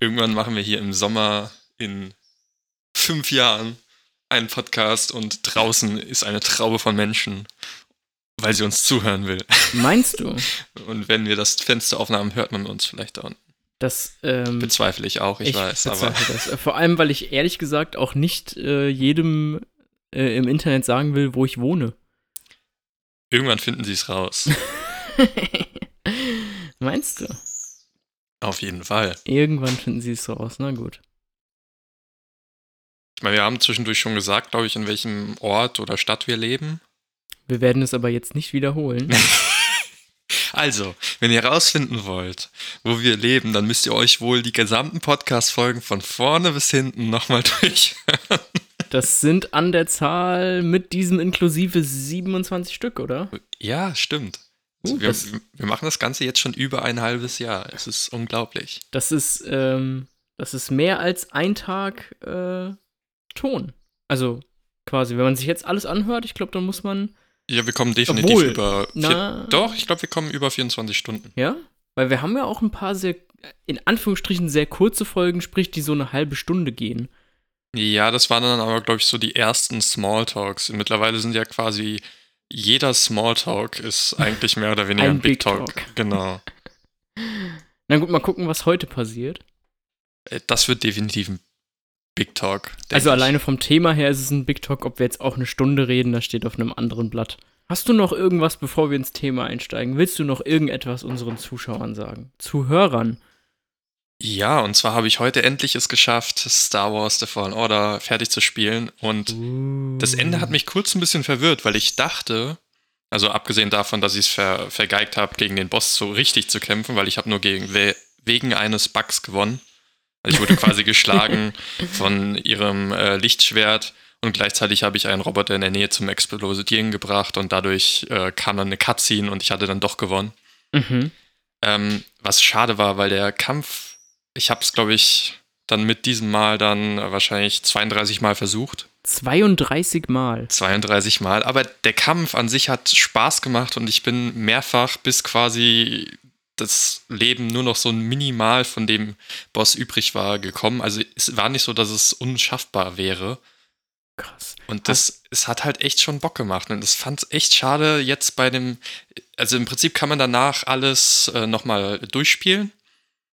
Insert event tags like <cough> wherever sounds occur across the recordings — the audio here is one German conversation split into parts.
irgendwann machen wir hier im Sommer in fünf Jahren einen Podcast und draußen ist eine Traube von Menschen, weil sie uns zuhören will. Meinst du? <laughs> Und wenn wir das Fenster aufnahmen, hört man uns vielleicht da unten. Das ähm, bezweifle ich auch, ich, ich weiß. Aber das. Vor allem, weil ich ehrlich gesagt auch nicht äh, jedem äh, im Internet sagen will, wo ich wohne. Irgendwann finden sie es raus. <laughs> Meinst du? Auf jeden Fall. Irgendwann finden sie es raus, na gut. Ich meine, wir haben zwischendurch schon gesagt, glaube ich, in welchem Ort oder Stadt wir leben. Wir werden es aber jetzt nicht wiederholen. <laughs> also, wenn ihr herausfinden wollt, wo wir leben, dann müsst ihr euch wohl die gesamten Podcast-Folgen von vorne bis hinten nochmal <laughs> durchhören. Das sind an der Zahl mit diesem inklusive 27 Stück, oder? Ja, stimmt. Also uh, wir, wir, machen das Ganze jetzt schon über ein halbes Jahr. Es ist unglaublich. Das ist, ähm, das ist mehr als ein Tag äh, Ton. Also quasi, wenn man sich jetzt alles anhört, ich glaube, dann muss man. Ja, wir kommen definitiv Obwohl, über. Vier, doch, ich glaube, wir kommen über 24 Stunden. Ja? Weil wir haben ja auch ein paar sehr, in Anführungsstrichen, sehr kurze Folgen, sprich, die so eine halbe Stunde gehen. Ja, das waren dann aber, glaube ich, so die ersten Smalltalks. Mittlerweile sind ja quasi jeder Smalltalk ist eigentlich mehr oder <laughs> weniger ein, ein Big, Big Talk. Talk. Genau. <laughs> Na gut, mal gucken, was heute passiert. Äh, das wird definitiv ein Big Talk. Also alleine vom Thema her ist es ein Big Talk. Ob wir jetzt auch eine Stunde reden, das steht auf einem anderen Blatt. Hast du noch irgendwas, bevor wir ins Thema einsteigen? Willst du noch irgendetwas unseren Zuschauern sagen? Zuhörern? Ja, und zwar habe ich heute endlich es geschafft, Star Wars The Fallen Order fertig zu spielen. Und uh. das Ende hat mich kurz ein bisschen verwirrt, weil ich dachte, also abgesehen davon, dass ich es ver vergeigt habe, gegen den Boss so richtig zu kämpfen, weil ich habe nur gegen, we wegen eines Bugs gewonnen. Also ich wurde quasi <laughs> geschlagen von ihrem äh, Lichtschwert und gleichzeitig habe ich einen Roboter in der Nähe zum Explodieren gebracht und dadurch äh, kam dann eine Cutscene und ich hatte dann doch gewonnen. Mhm. Ähm, was schade war, weil der Kampf ich habe es, glaube ich, dann mit diesem Mal dann wahrscheinlich 32 Mal versucht. 32 Mal. 32 Mal. Aber der Kampf an sich hat Spaß gemacht und ich bin mehrfach bis quasi das Leben nur noch so ein Minimal von dem Boss übrig war gekommen. Also es war nicht so, dass es unschaffbar wäre. Krass. Und das, es hat halt echt schon Bock gemacht. Und das fand es echt schade jetzt bei dem, also im Prinzip kann man danach alles äh, nochmal durchspielen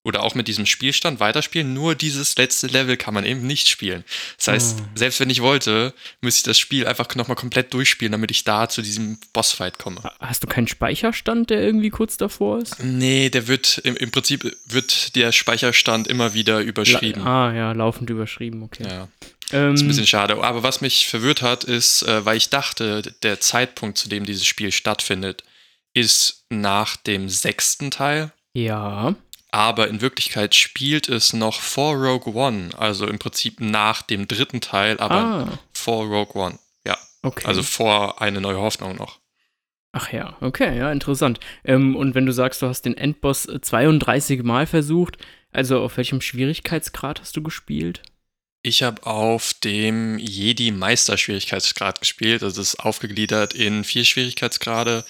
oder auch mit diesem Spielstand weiterspielen. Nur dieses letzte Level kann man eben nicht spielen. Das heißt, oh. selbst wenn ich wollte, müsste ich das Spiel einfach nochmal komplett durchspielen, damit ich da zu diesem Bossfight komme. Hast du keinen Speicherstand, der irgendwie kurz davor ist? Nee, der wird, im, im Prinzip wird der Speicherstand immer wieder überschrieben. La ah, ja, laufend überschrieben, okay. Ja. Ähm, das ist ein bisschen schade. Aber was mich verwirrt hat, ist, äh, weil ich dachte, der Zeitpunkt, zu dem dieses Spiel stattfindet, ist nach dem sechsten Teil. Ja aber in Wirklichkeit spielt es noch vor Rogue One, also im Prinzip nach dem dritten Teil, aber ah. vor Rogue One. Ja. Okay. Also vor eine neue Hoffnung noch. Ach ja, okay, ja, interessant. Ähm, und wenn du sagst, du hast den Endboss 32 Mal versucht, also auf welchem Schwierigkeitsgrad hast du gespielt? Ich habe auf dem Jedi-Meister-Schwierigkeitsgrad gespielt. Also es ist aufgegliedert in vier Schwierigkeitsgrade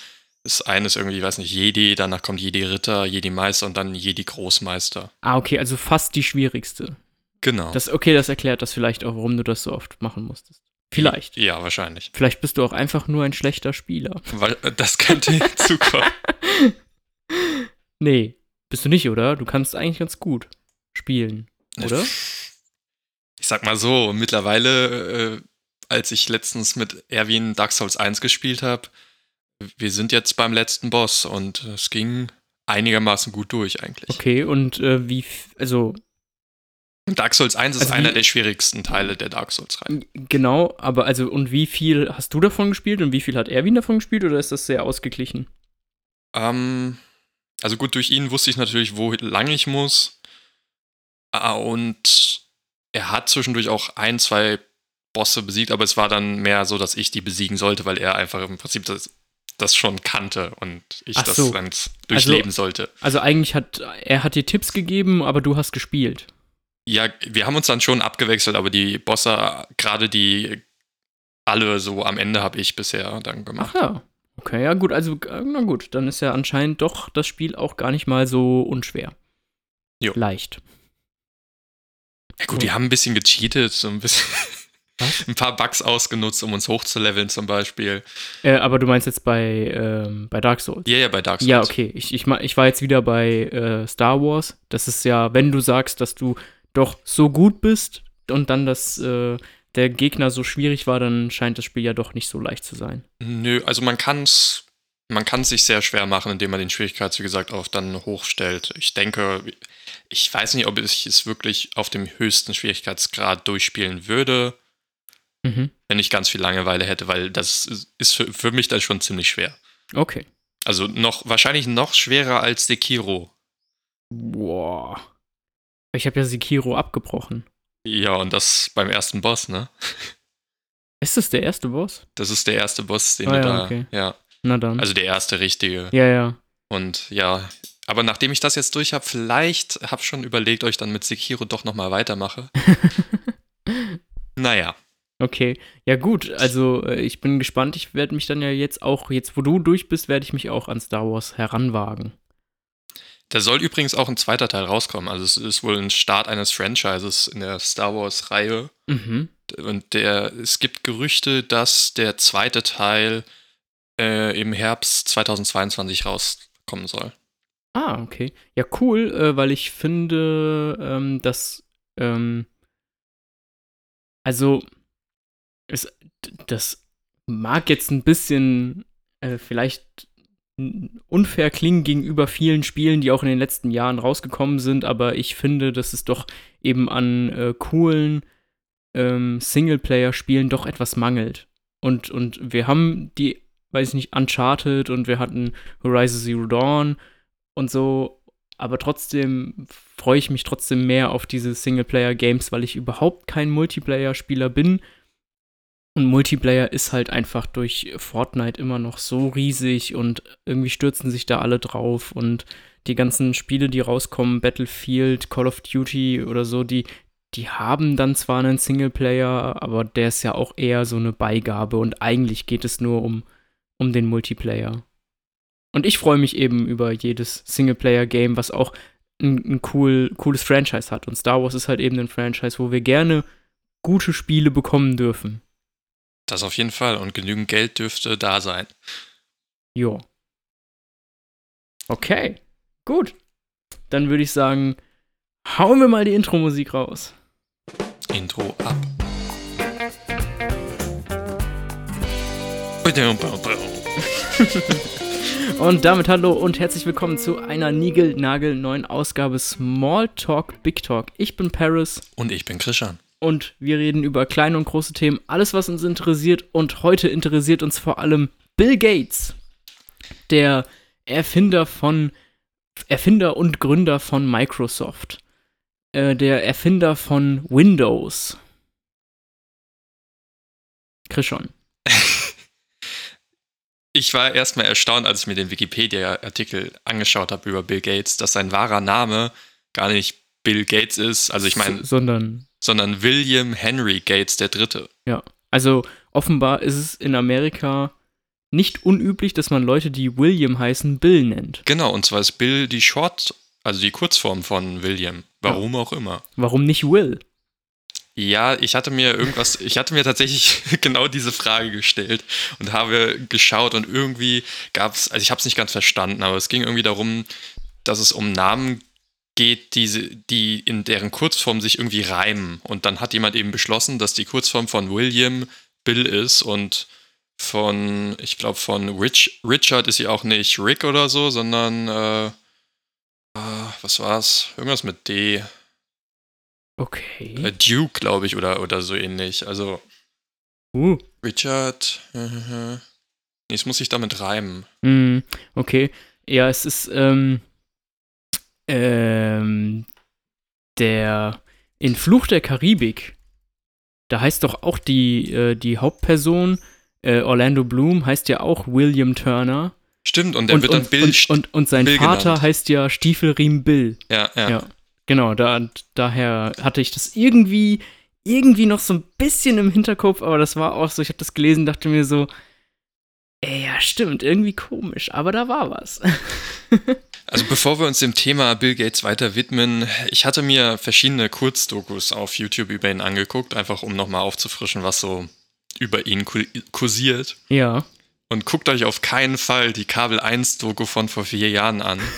ist eines irgendwie, ich weiß nicht, Jedi, danach kommt Jedi Ritter, Jedi Meister und dann Jedi Großmeister. Ah, okay, also fast die schwierigste. Genau. Das, okay, das erklärt das vielleicht auch, warum du das so oft machen musstest. Vielleicht. Ja, wahrscheinlich. Vielleicht bist du auch einfach nur ein schlechter Spieler. Weil äh, das könnte <laughs> hinzukommen. nee, bist du nicht, oder? Du kannst eigentlich ganz gut spielen, oder? Ich sag mal so, mittlerweile, äh, als ich letztens mit Erwin Dark Souls 1 gespielt habe, wir sind jetzt beim letzten Boss und es ging einigermaßen gut durch eigentlich. Okay, und äh, wie, also. Dark Souls 1 also ist einer der schwierigsten Teile der Dark Souls-Reihe. Genau, aber also, und wie viel hast du davon gespielt und wie viel hat Erwin davon gespielt oder ist das sehr ausgeglichen? Ähm, also gut, durch ihn wusste ich natürlich, wo lang ich muss. Ah, und er hat zwischendurch auch ein, zwei Bosse besiegt, aber es war dann mehr so, dass ich die besiegen sollte, weil er einfach im Prinzip das das schon kannte und ich Ach das so. dann durchleben also, sollte. Also eigentlich hat er hat dir Tipps gegeben, aber du hast gespielt. Ja, wir haben uns dann schon abgewechselt, aber die Bosse, gerade die alle so am Ende habe ich bisher dann gemacht. Ach ja. Okay, ja gut, also na gut, dann ist ja anscheinend doch das Spiel auch gar nicht mal so unschwer. Jo. Leicht. Ja gut, die haben ein bisschen gecheatet, so ein bisschen. Was? ein paar Bugs ausgenutzt, um uns hochzuleveln zum Beispiel. Äh, aber du meinst jetzt bei, ähm, bei Dark Souls? Ja, ja, bei Dark Souls. Ja, okay. Ich, ich, ich war jetzt wieder bei äh, Star Wars. Das ist ja, wenn du sagst, dass du doch so gut bist und dann das, äh, der Gegner so schwierig war, dann scheint das Spiel ja doch nicht so leicht zu sein. Nö, also man kann es man kann sich sehr schwer machen, indem man den Schwierigkeits, wie gesagt, auch dann hochstellt. Ich denke, ich weiß nicht, ob ich es wirklich auf dem höchsten Schwierigkeitsgrad durchspielen würde, mhm. wenn ich ganz viel Langeweile hätte, weil das ist für, für mich dann schon ziemlich schwer. Okay. Also noch, wahrscheinlich noch schwerer als Sekiro. Boah. Ich habe ja Sekiro abgebrochen. Ja, und das beim ersten Boss, ne? Ist das der erste Boss? Das ist der erste Boss, den oh, du ja, da. Okay. Ja. Na dann. Also der erste richtige. Ja, ja. Und ja, aber nachdem ich das jetzt durch habe, vielleicht habe ich schon überlegt, euch dann mit Sekiro doch nochmal weitermache. <laughs> naja. Okay, ja gut, also äh, ich bin gespannt. Ich werde mich dann ja jetzt auch, jetzt wo du durch bist, werde ich mich auch an Star Wars heranwagen. Da soll übrigens auch ein zweiter Teil rauskommen. Also es ist wohl ein Start eines Franchises in der Star Wars-Reihe. Mhm. Und der, es gibt Gerüchte, dass der zweite Teil äh, im Herbst 2022 rauskommen soll. Ah, okay. Ja, cool, äh, weil ich finde, ähm, dass, ähm, also, es, das mag jetzt ein bisschen äh, vielleicht unfair klingen gegenüber vielen Spielen, die auch in den letzten Jahren rausgekommen sind, aber ich finde, dass es doch eben an äh, coolen ähm, Singleplayer-Spielen doch etwas mangelt. Und, und wir haben die weiß ich nicht, Uncharted und wir hatten Horizon Zero Dawn und so. Aber trotzdem freue ich mich trotzdem mehr auf diese Singleplayer-Games, weil ich überhaupt kein Multiplayer-Spieler bin. Und Multiplayer ist halt einfach durch Fortnite immer noch so riesig und irgendwie stürzen sich da alle drauf und die ganzen Spiele, die rauskommen, Battlefield, Call of Duty oder so, die, die haben dann zwar einen Singleplayer, aber der ist ja auch eher so eine Beigabe und eigentlich geht es nur um um den Multiplayer. Und ich freue mich eben über jedes Singleplayer-Game, was auch ein, ein cool, cooles Franchise hat. Und Star Wars ist halt eben ein Franchise, wo wir gerne gute Spiele bekommen dürfen. Das auf jeden Fall. Und genügend Geld dürfte da sein. Jo. Okay. Gut. Dann würde ich sagen, hauen wir mal die Intro-Musik raus. Intro ab. <laughs> und damit hallo und herzlich willkommen zu einer Nigel-Nagel neuen Ausgabe Small Talk Big Talk. Ich bin Paris. Und ich bin Christian. Und wir reden über kleine und große Themen, alles was uns interessiert. Und heute interessiert uns vor allem Bill Gates, der Erfinder von Erfinder und Gründer von Microsoft, äh, der Erfinder von Windows. Christian <laughs> ich war erstmal erstaunt, als ich mir den Wikipedia-Artikel angeschaut habe über Bill Gates, dass sein wahrer Name gar nicht Bill Gates ist. Also ich meine, sondern sondern William Henry Gates der Dritte. Ja, also offenbar ist es in Amerika nicht unüblich, dass man Leute, die William heißen, Bill nennt. Genau, und zwar ist Bill die Short, also die Kurzform von William. Warum ja. auch immer. Warum nicht Will? Ja, ich hatte mir irgendwas, ich hatte mir tatsächlich <laughs> genau diese Frage gestellt und habe geschaut und irgendwie gab es, also ich habe es nicht ganz verstanden, aber es ging irgendwie darum, dass es um Namen geht, die, die in deren Kurzform sich irgendwie reimen. Und dann hat jemand eben beschlossen, dass die Kurzform von William Bill ist und von, ich glaube, von Rich, Richard ist sie auch nicht Rick oder so, sondern, äh, äh, was war's? Irgendwas mit D. Okay. Äh, Duke, glaube ich, oder, oder so ähnlich. Also. Uh. Richard. Uh, nee, es muss sich damit reimen. Mm, okay. Ja, es ist, ähm, ähm, der, in Fluch der Karibik, da heißt doch auch die, äh, die Hauptperson, äh, Orlando Bloom, heißt ja auch William Turner. Stimmt, und der und, wird dann und, Bill und, und, und sein Bill Vater genannt. heißt ja Stiefelriemen Bill. Ja, ja. ja. Genau, da, daher hatte ich das irgendwie, irgendwie noch so ein bisschen im Hinterkopf, aber das war auch so, ich habe das gelesen, dachte mir so, ey, ja, stimmt, irgendwie komisch, aber da war was. <laughs> Also bevor wir uns dem Thema Bill Gates weiter widmen, ich hatte mir verschiedene Kurzdokus auf YouTube über ihn angeguckt, einfach um nochmal aufzufrischen, was so über ihn kursiert. Ja. Und guckt euch auf keinen Fall die Kabel 1 Doku von vor vier Jahren an. <laughs>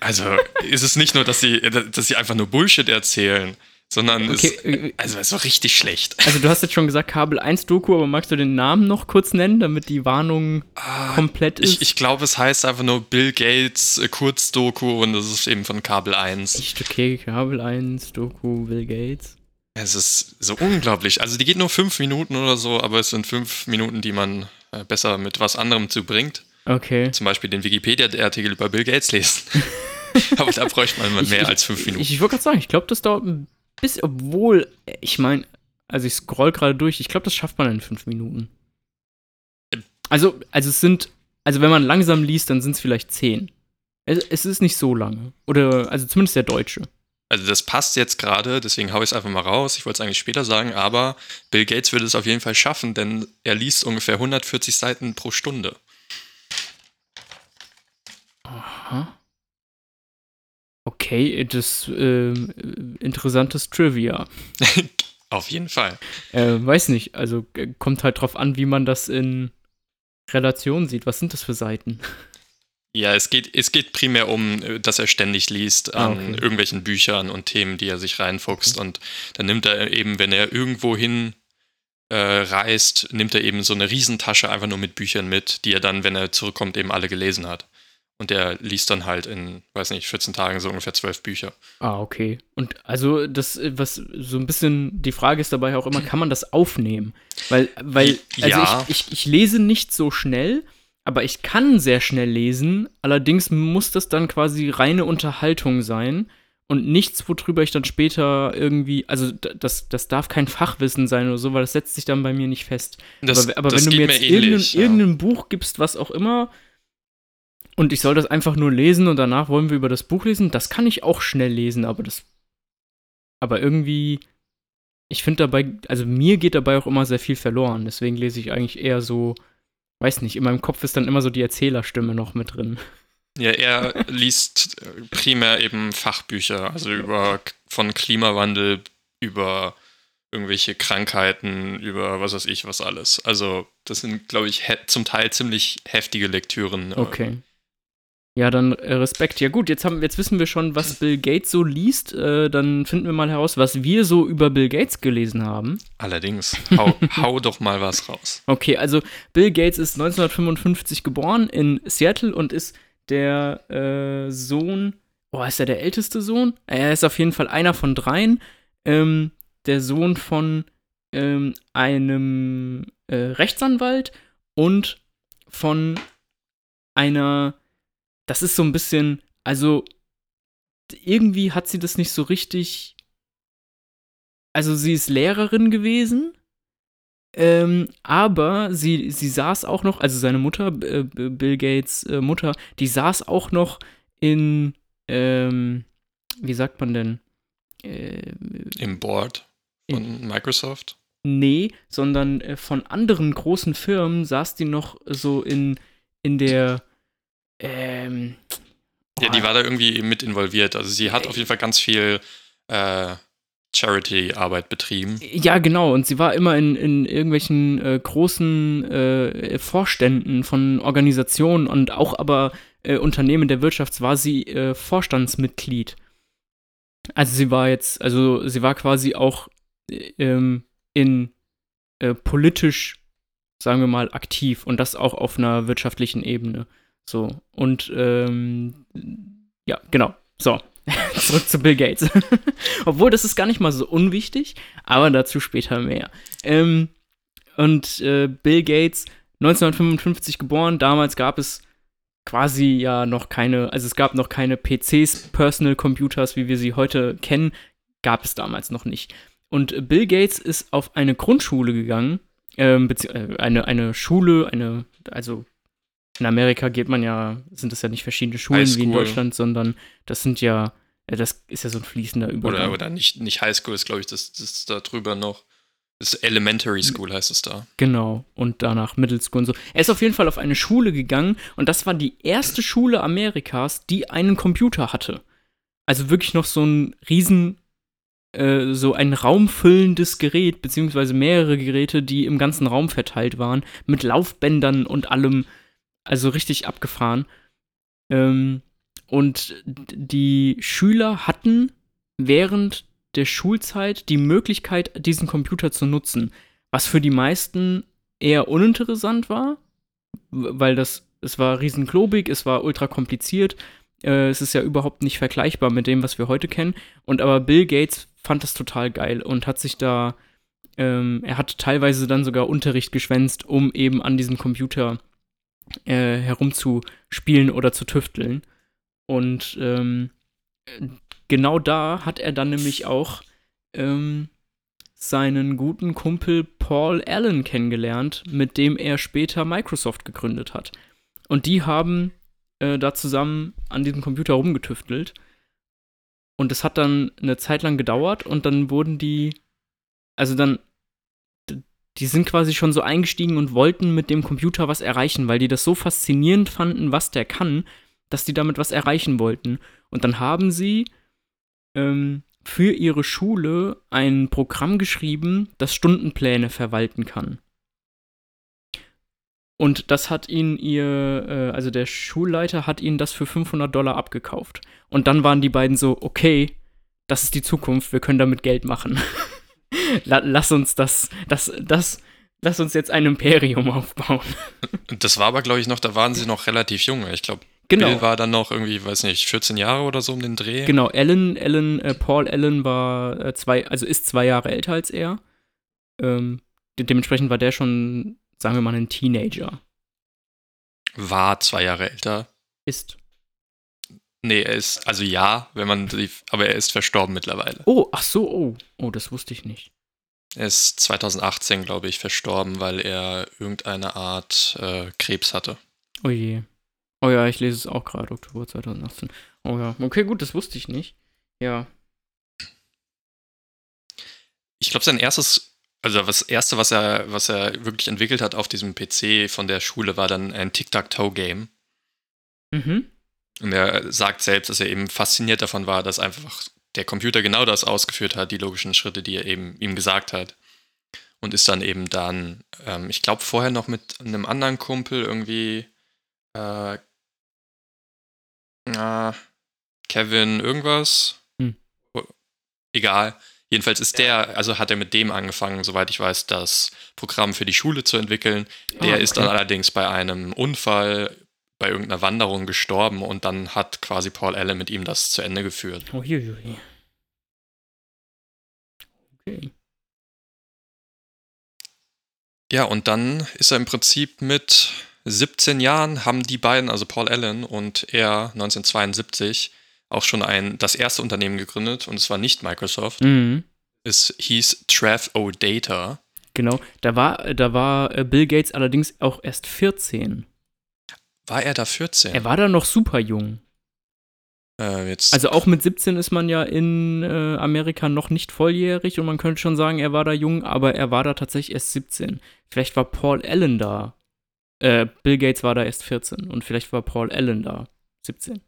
Also ist es nicht nur, dass sie, dass sie einfach nur Bullshit erzählen, sondern okay. es, äh, also es war richtig schlecht. Also du hast jetzt schon gesagt Kabel 1 Doku, aber magst du den Namen noch kurz nennen, damit die Warnung ah, komplett ist? Ich, ich glaube, es heißt einfach nur Bill Gates äh, Kurzdoku und das ist eben von Kabel 1. Echt okay, Kabel 1 Doku Bill Gates. Es ist so unglaublich. Also die geht nur fünf Minuten oder so, aber es sind fünf Minuten, die man äh, besser mit was anderem zubringt. Okay. Zum Beispiel den Wikipedia-Artikel über Bill Gates lesen. <laughs> aber da bräuchte man mehr ich, als fünf Minuten. Ich, ich wollte gerade sagen, ich glaube, das dauert ein bis, obwohl, ich meine, also ich scroll gerade durch, ich glaube, das schafft man in fünf Minuten. Also, also es sind, also wenn man langsam liest, dann sind es vielleicht zehn. Es, es, ist nicht so lange. Oder, also zumindest der Deutsche. Also das passt jetzt gerade, deswegen haue ich es einfach mal raus. Ich wollte es eigentlich später sagen, aber Bill Gates würde es auf jeden Fall schaffen, denn er liest ungefähr 140 Seiten pro Stunde. Aha. Okay, das äh, interessantes Trivia. <laughs> Auf jeden Fall. Äh, weiß nicht, also kommt halt drauf an, wie man das in Relation sieht. Was sind das für Seiten? Ja, es geht, es geht primär um, äh, dass er ständig liest ah, an ah, okay. irgendwelchen Büchern und Themen, die er sich reinfuchst. Okay. Und dann nimmt er eben, wenn er irgendwo hin äh, reist, nimmt er eben so eine Riesentasche einfach nur mit Büchern mit, die er dann, wenn er zurückkommt, eben alle gelesen hat. Und der liest dann halt in, weiß nicht, 14 Tagen so ungefähr zwölf Bücher. Ah, okay. Und also das, was so ein bisschen, die Frage ist dabei auch immer, kann man das aufnehmen? Weil, weil, also ja. ich, ich, ich lese nicht so schnell, aber ich kann sehr schnell lesen. Allerdings muss das dann quasi reine Unterhaltung sein und nichts, worüber ich dann später irgendwie, also das, das darf kein Fachwissen sein oder so, weil das setzt sich dann bei mir nicht fest. Das, aber, aber wenn du mir jetzt ähnlich, irgendein, ja. irgendein Buch gibst, was auch immer, und ich soll das einfach nur lesen und danach wollen wir über das Buch lesen. Das kann ich auch schnell lesen, aber das. Aber irgendwie. Ich finde dabei, also mir geht dabei auch immer sehr viel verloren. Deswegen lese ich eigentlich eher so, weiß nicht, in meinem Kopf ist dann immer so die Erzählerstimme noch mit drin. Ja, er <laughs> liest primär eben Fachbücher, also über von Klimawandel über irgendwelche Krankheiten, über was weiß ich, was alles. Also, das sind, glaube ich, zum Teil ziemlich heftige Lektüren. Okay. Ja, dann äh, Respekt. Ja gut, jetzt, haben, jetzt wissen wir schon, was Bill Gates so liest. Äh, dann finden wir mal heraus, was wir so über Bill Gates gelesen haben. Allerdings. Hau, <laughs> hau doch mal was raus. Okay, also Bill Gates ist 1955 geboren in Seattle und ist der äh, Sohn. Oh, ist er der älteste Sohn? Er ist auf jeden Fall einer von dreien. Ähm, der Sohn von ähm, einem äh, Rechtsanwalt und von einer das ist so ein bisschen, also irgendwie hat sie das nicht so richtig. Also sie ist Lehrerin gewesen, ähm, aber sie, sie saß auch noch, also seine Mutter, äh, Bill Gates äh, Mutter, die saß auch noch in, ähm, wie sagt man denn? Äh, Im Board von in, Microsoft? Nee, sondern äh, von anderen großen Firmen saß die noch so in, in der ähm, ja, die war da irgendwie mit involviert. Also sie hat auf jeden Fall ganz viel äh, Charity-Arbeit betrieben. Ja, genau. Und sie war immer in, in irgendwelchen äh, großen äh, Vorständen von Organisationen und auch aber äh, Unternehmen der Wirtschaft war sie äh, Vorstandsmitglied. Also sie war jetzt, also sie war quasi auch ähm, in äh, politisch, sagen wir mal, aktiv und das auch auf einer wirtschaftlichen Ebene. So, und ähm, ja, genau. So, <laughs> zurück zu Bill Gates. <laughs> Obwohl, das ist gar nicht mal so unwichtig, aber dazu später mehr. Ähm, und äh, Bill Gates, 1955 geboren, damals gab es quasi ja noch keine, also es gab noch keine PCs, Personal Computers, wie wir sie heute kennen, gab es damals noch nicht. Und Bill Gates ist auf eine Grundschule gegangen, ähm, äh, eine, eine Schule, eine, also in Amerika geht man ja, sind das ja nicht verschiedene Schulen wie in Deutschland, sondern das sind ja, das ist ja so ein fließender Übergang. Oder, oder nicht, nicht Highschool ist, glaube ich, das, das ist da drüber noch. Das ist Elementary School heißt es da. Genau. Und danach Middle School und so. Er ist auf jeden Fall auf eine Schule gegangen und das war die erste Schule Amerikas, die einen Computer hatte. Also wirklich noch so ein riesen, äh, so ein raumfüllendes Gerät, beziehungsweise mehrere Geräte, die im ganzen Raum verteilt waren, mit Laufbändern und allem. Also richtig abgefahren. Ähm, und die Schüler hatten während der Schulzeit die Möglichkeit, diesen Computer zu nutzen. Was für die meisten eher uninteressant war, weil das, es war riesenklobig, es war ultra kompliziert. Äh, es ist ja überhaupt nicht vergleichbar mit dem, was wir heute kennen. Und aber Bill Gates fand das total geil und hat sich da, ähm, er hat teilweise dann sogar Unterricht geschwänzt, um eben an diesem Computer äh, herumzuspielen oder zu tüfteln. Und ähm, genau da hat er dann nämlich auch ähm, seinen guten Kumpel Paul Allen kennengelernt, mit dem er später Microsoft gegründet hat. Und die haben äh, da zusammen an diesem Computer rumgetüftelt. Und das hat dann eine Zeit lang gedauert und dann wurden die, also dann, die sind quasi schon so eingestiegen und wollten mit dem Computer was erreichen, weil die das so faszinierend fanden, was der kann, dass die damit was erreichen wollten. Und dann haben sie ähm, für ihre Schule ein Programm geschrieben, das Stundenpläne verwalten kann. Und das hat ihn ihr, äh, also der Schulleiter hat ihnen das für 500 Dollar abgekauft. Und dann waren die beiden so, okay, das ist die Zukunft, wir können damit Geld machen. <laughs> Lass uns das, das, das, lass uns jetzt ein Imperium aufbauen. Das war aber, glaube ich, noch, da waren sie noch relativ jung. Ich glaube, Genau. Bill war dann noch irgendwie, weiß nicht, 14 Jahre oder so um den Dreh. Genau, Alan, Alan, äh, Paul Allen war äh, zwei, also ist zwei Jahre älter als er. Ähm, de dementsprechend war der schon, sagen wir mal, ein Teenager. War zwei Jahre älter. Ist. Nee, er ist, also ja, wenn man die, aber er ist verstorben mittlerweile. Oh, ach so, oh. Oh, das wusste ich nicht. Er ist 2018, glaube ich, verstorben, weil er irgendeine Art äh, Krebs hatte. Oh je. Oh ja, ich lese es auch gerade, Oktober 2018. Oh ja, okay, gut, das wusste ich nicht. Ja. Ich glaube, sein erstes, also das erste, was er, was er wirklich entwickelt hat auf diesem PC von der Schule, war dann ein Tic-Tac-Toe-Game. Mhm. Und er sagt selbst, dass er eben fasziniert davon war, dass einfach der Computer genau das ausgeführt hat, die logischen Schritte, die er eben ihm gesagt hat. Und ist dann eben dann, ähm, ich glaube, vorher noch mit einem anderen Kumpel irgendwie äh, äh, Kevin irgendwas. Hm. Oh, Egal. Jedenfalls ist der, also hat er mit dem angefangen, soweit ich weiß, das Programm für die Schule zu entwickeln. Der Ah, ist okay. dann allerdings bei einem Unfall bei irgendeiner Wanderung gestorben und dann hat quasi Paul Allen mit ihm das zu Ende geführt. Hier. Okay. Ja, und dann ist er im Prinzip mit 17 Jahren haben die beiden, also Paul Allen und er 1972, auch schon ein, das erste Unternehmen gegründet und es war nicht Microsoft. Mhm. Es hieß Trav O Data. Genau. Da war, da war äh, Bill Gates allerdings auch erst 14. War er da 14? Er war da noch super jung. äh, jetzt, Also auch mit 17 ist man ja in äh, Amerika noch nicht volljährig und man könnte schon sagen, er war da jung, aber er war da tatsächlich erst 17. Vielleicht war Paul Allen da. Äh, Bill Gates war da erst 14 und vielleicht war Paul Allen da 17.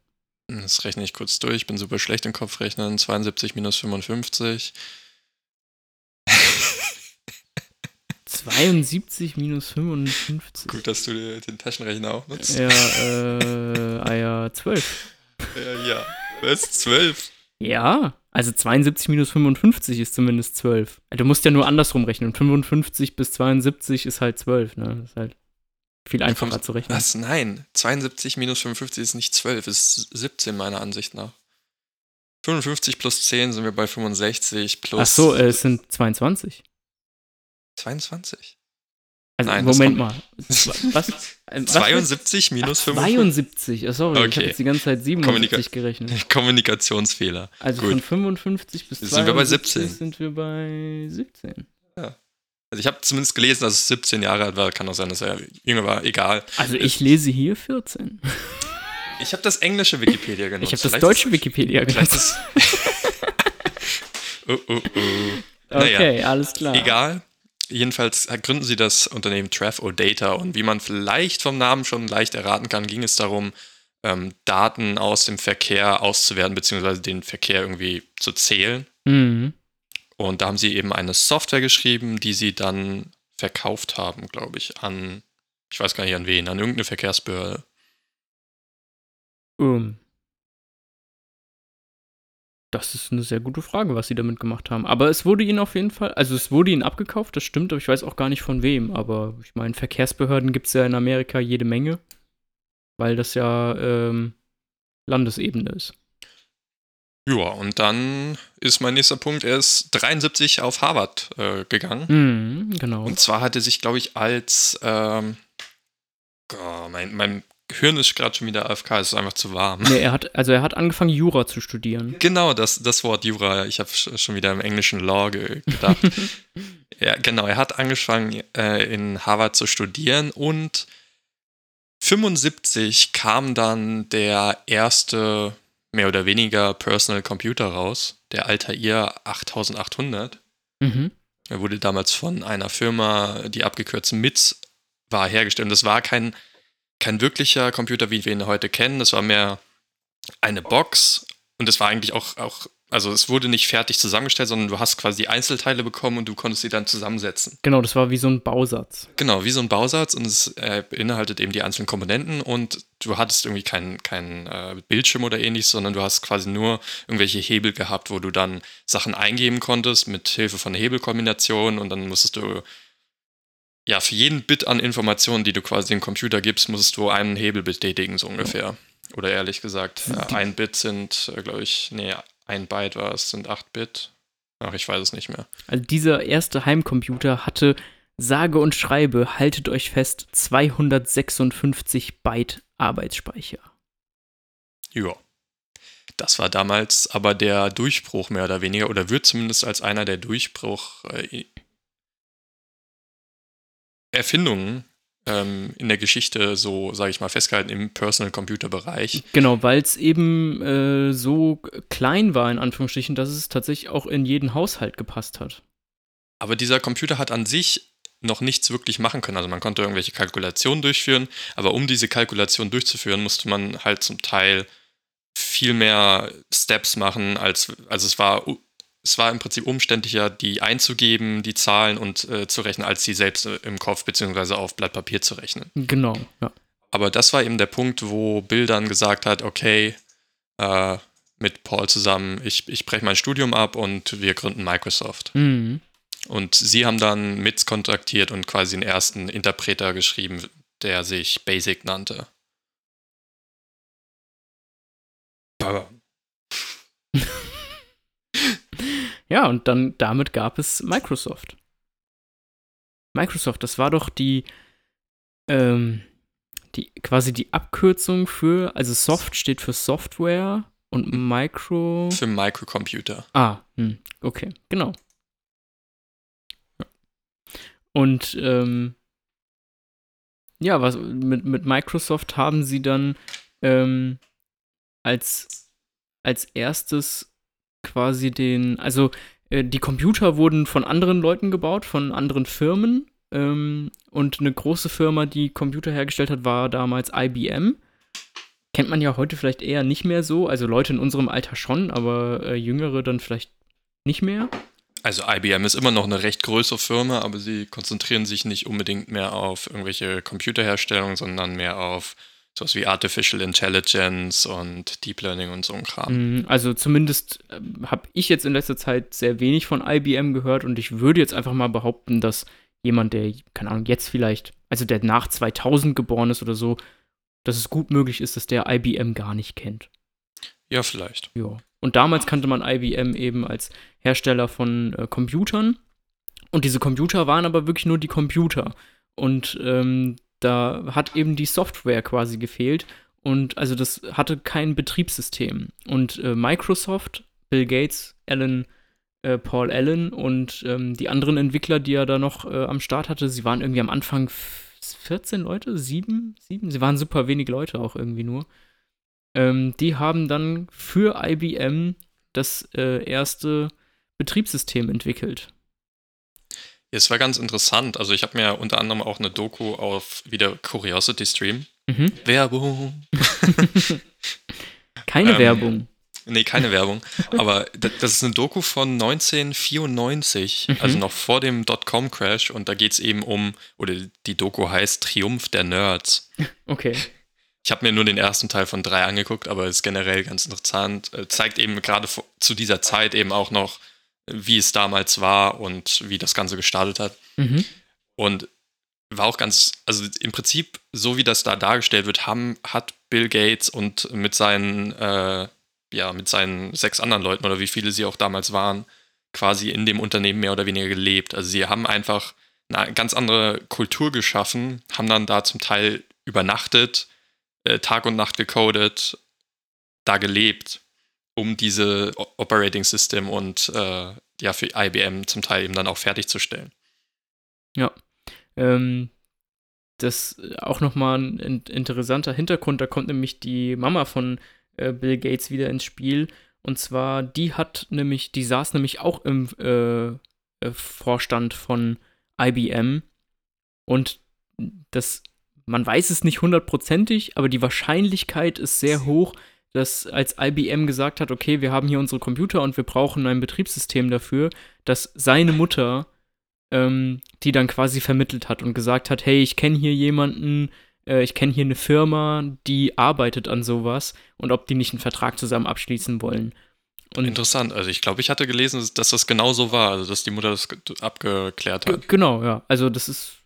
das rechne ich kurz durch, ich bin super schlecht im Kopfrechnen. 72 minus 55. 72 minus 55. Gut, dass du dir den Taschenrechner auch nutzt. Ja, äh, ah ja, 12. Äh, ja. Was? 12? Ja, also 72 minus 55 ist zumindest 12. Du musst ja nur andersrum rechnen. 55 bis 72 ist halt 12, ne? Das ist halt viel einfacher zu rechnen. Was? Nein. 72 minus 55 ist nicht 12, ist 17 meiner Ansicht nach. 55 plus 10 sind wir bei 65 plus Ach so, äh, es sind 22. 22. Also, Nein, Moment mal. Was? Was? 72 minus Ach, 55. 72. Oh, sorry, ich Okay. habe jetzt die ganze Zeit 77 Kommunika- gerechnet. <laughs> Kommunikationsfehler. Also Gut. von 55 bis Sind wir bei 72 17. sind wir bei 17. Also ich habe zumindest gelesen, dass es 17 Jahre alt war. Kann auch sein, dass er jünger war. Egal. Also ich lese hier 14. Ich habe das englische Wikipedia genutzt. Ich habe das Vielleicht deutsche ist- Wikipedia genutzt. <laughs> oh, oh, oh. Naja. Okay, alles klar. Egal. Jedenfalls gründen sie das Unternehmen Trev Data und wie man vielleicht vom Namen schon leicht erraten kann, ging es darum, ähm, Daten aus dem Verkehr auszuwerten, beziehungsweise den Verkehr irgendwie zu zählen. Mhm. Und da haben sie eben eine Software geschrieben, die sie dann verkauft haben, glaube ich, an, ich weiß gar nicht an wen, an irgendeine Verkehrsbehörde. Um. Das ist eine sehr gute Frage, was sie damit gemacht haben. Aber es wurde ihnen auf jeden Fall, also es wurde ihnen abgekauft, das stimmt, aber ich weiß auch gar nicht von wem. Aber ich meine, Verkehrsbehörden gibt es ja in Amerika jede Menge, weil das ja ähm, Landesebene ist. Ja, und dann ist mein nächster Punkt, er ist 73 auf Harvard äh, gegangen. Mhm, genau. Und zwar hatte sich, glaube ich, als, ähm, oh, mein, mein Hirn ist gerade schon wieder AFK, es ist einfach zu warm. Nee, er hat, also er hat angefangen, Jura zu studieren. Genau, das, das Wort Jura, ich habe schon wieder im englischen Law ge gedacht. <laughs> ja, genau, er hat angefangen, äh, in Harvard zu studieren und 75 kam dann der erste mehr oder weniger Personal Computer raus, der Altair 8800. Mhm. Er wurde damals von einer Firma, die abgekürzt MITS war, hergestellt. Und das war kein, kein wirklicher Computer, wie wir ihn heute kennen. Das war mehr eine Box. Und es war eigentlich auch, auch also es wurde nicht fertig zusammengestellt, sondern du hast quasi die Einzelteile bekommen und du konntest sie dann zusammensetzen. Genau, das war wie so ein Bausatz. Genau, wie so ein Bausatz und es äh, beinhaltet eben die einzelnen Komponenten und du hattest irgendwie keinen kein, äh, Bildschirm oder ähnliches, sondern du hast quasi nur irgendwelche Hebel gehabt, wo du dann Sachen eingeben konntest mit Hilfe von Hebelkombinationen und dann musstest du ja, für jeden Bit an Informationen, die du quasi dem Computer gibst, musstest du einen Hebel betätigen, so ungefähr. Oder ehrlich gesagt, ein Bit sind, äh, glaube ich, nee, ein Byte war es, sind 8 Bit. Ach, ich weiß es nicht mehr. Also dieser erste Heimcomputer hatte sage und schreibe, haltet euch fest, 256 Byte Arbeitsspeicher. Ja. Das war damals aber der Durchbruch mehr oder weniger, oder wird zumindest als einer der Durchbruch äh, Erfindungen ähm, in der Geschichte so, sage ich mal, festgehalten im Personal Computer Bereich. Genau, weil es eben äh, so klein war, in Anführungsstrichen, dass es tatsächlich auch in jeden Haushalt gepasst hat. Aber dieser Computer hat an sich noch nichts wirklich machen können. Also man konnte irgendwelche Kalkulationen durchführen, aber um diese Kalkulation durchzuführen, musste man halt zum Teil viel mehr Steps machen, als also es war es war im Prinzip umständlicher, die einzugeben, die Zahlen und äh, zu rechnen, als sie selbst äh, im Kopf bzw. auf Blatt Papier zu rechnen. Genau, ja. Aber das war eben der Punkt, wo Bill dann gesagt hat, okay, äh, mit Paul zusammen, ich, ich breche mein Studium ab und wir gründen Microsoft. Mhm. Und sie haben dann MITS kontaktiert und quasi den ersten Interpreter geschrieben, der sich Basic nannte. Ja, und dann damit gab es Microsoft. Microsoft, das war doch die, ähm, die quasi die Abkürzung für, also Soft steht für Software und Hm. Micro. Für Microcomputer. Ah, hm, okay, genau. Und ähm, ja, was mit, mit Microsoft haben sie dann ähm, als, als erstes quasi den, also äh, die Computer wurden von anderen Leuten gebaut, von anderen Firmen. Ähm, und eine große Firma, die Computer hergestellt hat, war damals IBM. Kennt man ja heute vielleicht eher nicht mehr so. Also Leute in unserem Alter schon, aber äh, Jüngere dann vielleicht nicht mehr. Also IBM ist immer noch eine recht größere Firma, aber sie konzentrieren sich nicht unbedingt mehr auf irgendwelche Computerherstellung, sondern mehr auf sowas wie Artificial Intelligence und Deep Learning und so ein Kram. Mm, Also zumindest äh, habe ich jetzt in letzter Zeit sehr wenig von IBM gehört und ich würde jetzt einfach mal behaupten, dass jemand, der, keine Ahnung, jetzt vielleicht, also der nach 2000 geboren ist oder so, dass es gut möglich ist, dass der IBM gar nicht kennt. Ja, vielleicht. Ja. Und damals kannte man IBM eben als Hersteller von äh, Computern. Und diese Computer waren aber wirklich nur die Computer. Und ähm, da hat eben die Software quasi gefehlt. Und also das hatte kein Betriebssystem. Und äh, Microsoft, Bill Gates, Alan, äh, Paul Allen und ähm, die anderen Entwickler, die er da noch äh, am Start hatte, sie waren irgendwie am Anfang 14 Leute, sieben, sieben, sie waren super wenig Leute auch irgendwie nur. Ähm, die haben dann für IBM das äh, erste Betriebssystem entwickelt. Es war ganz interessant. Also ich habe mir unter anderem auch eine Doku auf wieder Curiosity Stream. Mhm. Werbung. <laughs> Keine ähm, Werbung. Nee, keine Werbung. Aber das ist eine Doku von 1994, mhm. also noch vor dem Dotcom-Crash. Und da geht es eben um, oder die Doku heißt Triumph der Nerds. <laughs> Okay. Ich habe mir nur den ersten Teil von drei angeguckt, aber ist generell ganz interessant. Äh, zeigt eben gerade zu dieser Zeit eben auch noch, wie es damals war und wie das Ganze gestartet hat. Mhm. Und war auch ganz, also im Prinzip, so wie das da dargestellt wird, haben, hat Bill Gates und mit seinen, äh, ja, mit seinen sechs anderen Leuten oder wie viele sie auch damals waren, quasi in dem Unternehmen mehr oder weniger gelebt. Also sie haben einfach eine ganz andere Kultur geschaffen, haben dann da zum Teil übernachtet, äh, Tag und Nacht gecodet, da gelebt, um diese Operating System und äh, ja für IBM zum Teil eben dann auch fertigzustellen. Ja. Ähm, das auch nochmal ein interessanter Hintergrund, da kommt nämlich die Mama von äh, Bill Gates wieder ins Spiel. Und zwar, die hat nämlich, die saß nämlich auch im äh, äh Vorstand von IBM. Und das man weiß es nicht hundertprozentig, aber die Wahrscheinlichkeit ist sehr hoch, dass als IBM gesagt hat, okay, wir haben hier unsere Computer und wir brauchen ein Betriebssystem dafür, dass seine Mutter ähm, die dann quasi vermittelt hat und gesagt hat, hey, ich kenne hier jemanden, äh, ich kenne hier eine Firma, die arbeitet an sowas und ob die nicht einen Vertrag zusammen abschließen wollen. Und Interessant. Also ich glaube, ich hatte gelesen, dass das genau so war, also dass die Mutter das abgeklärt hat. Genau, ja. Also das ist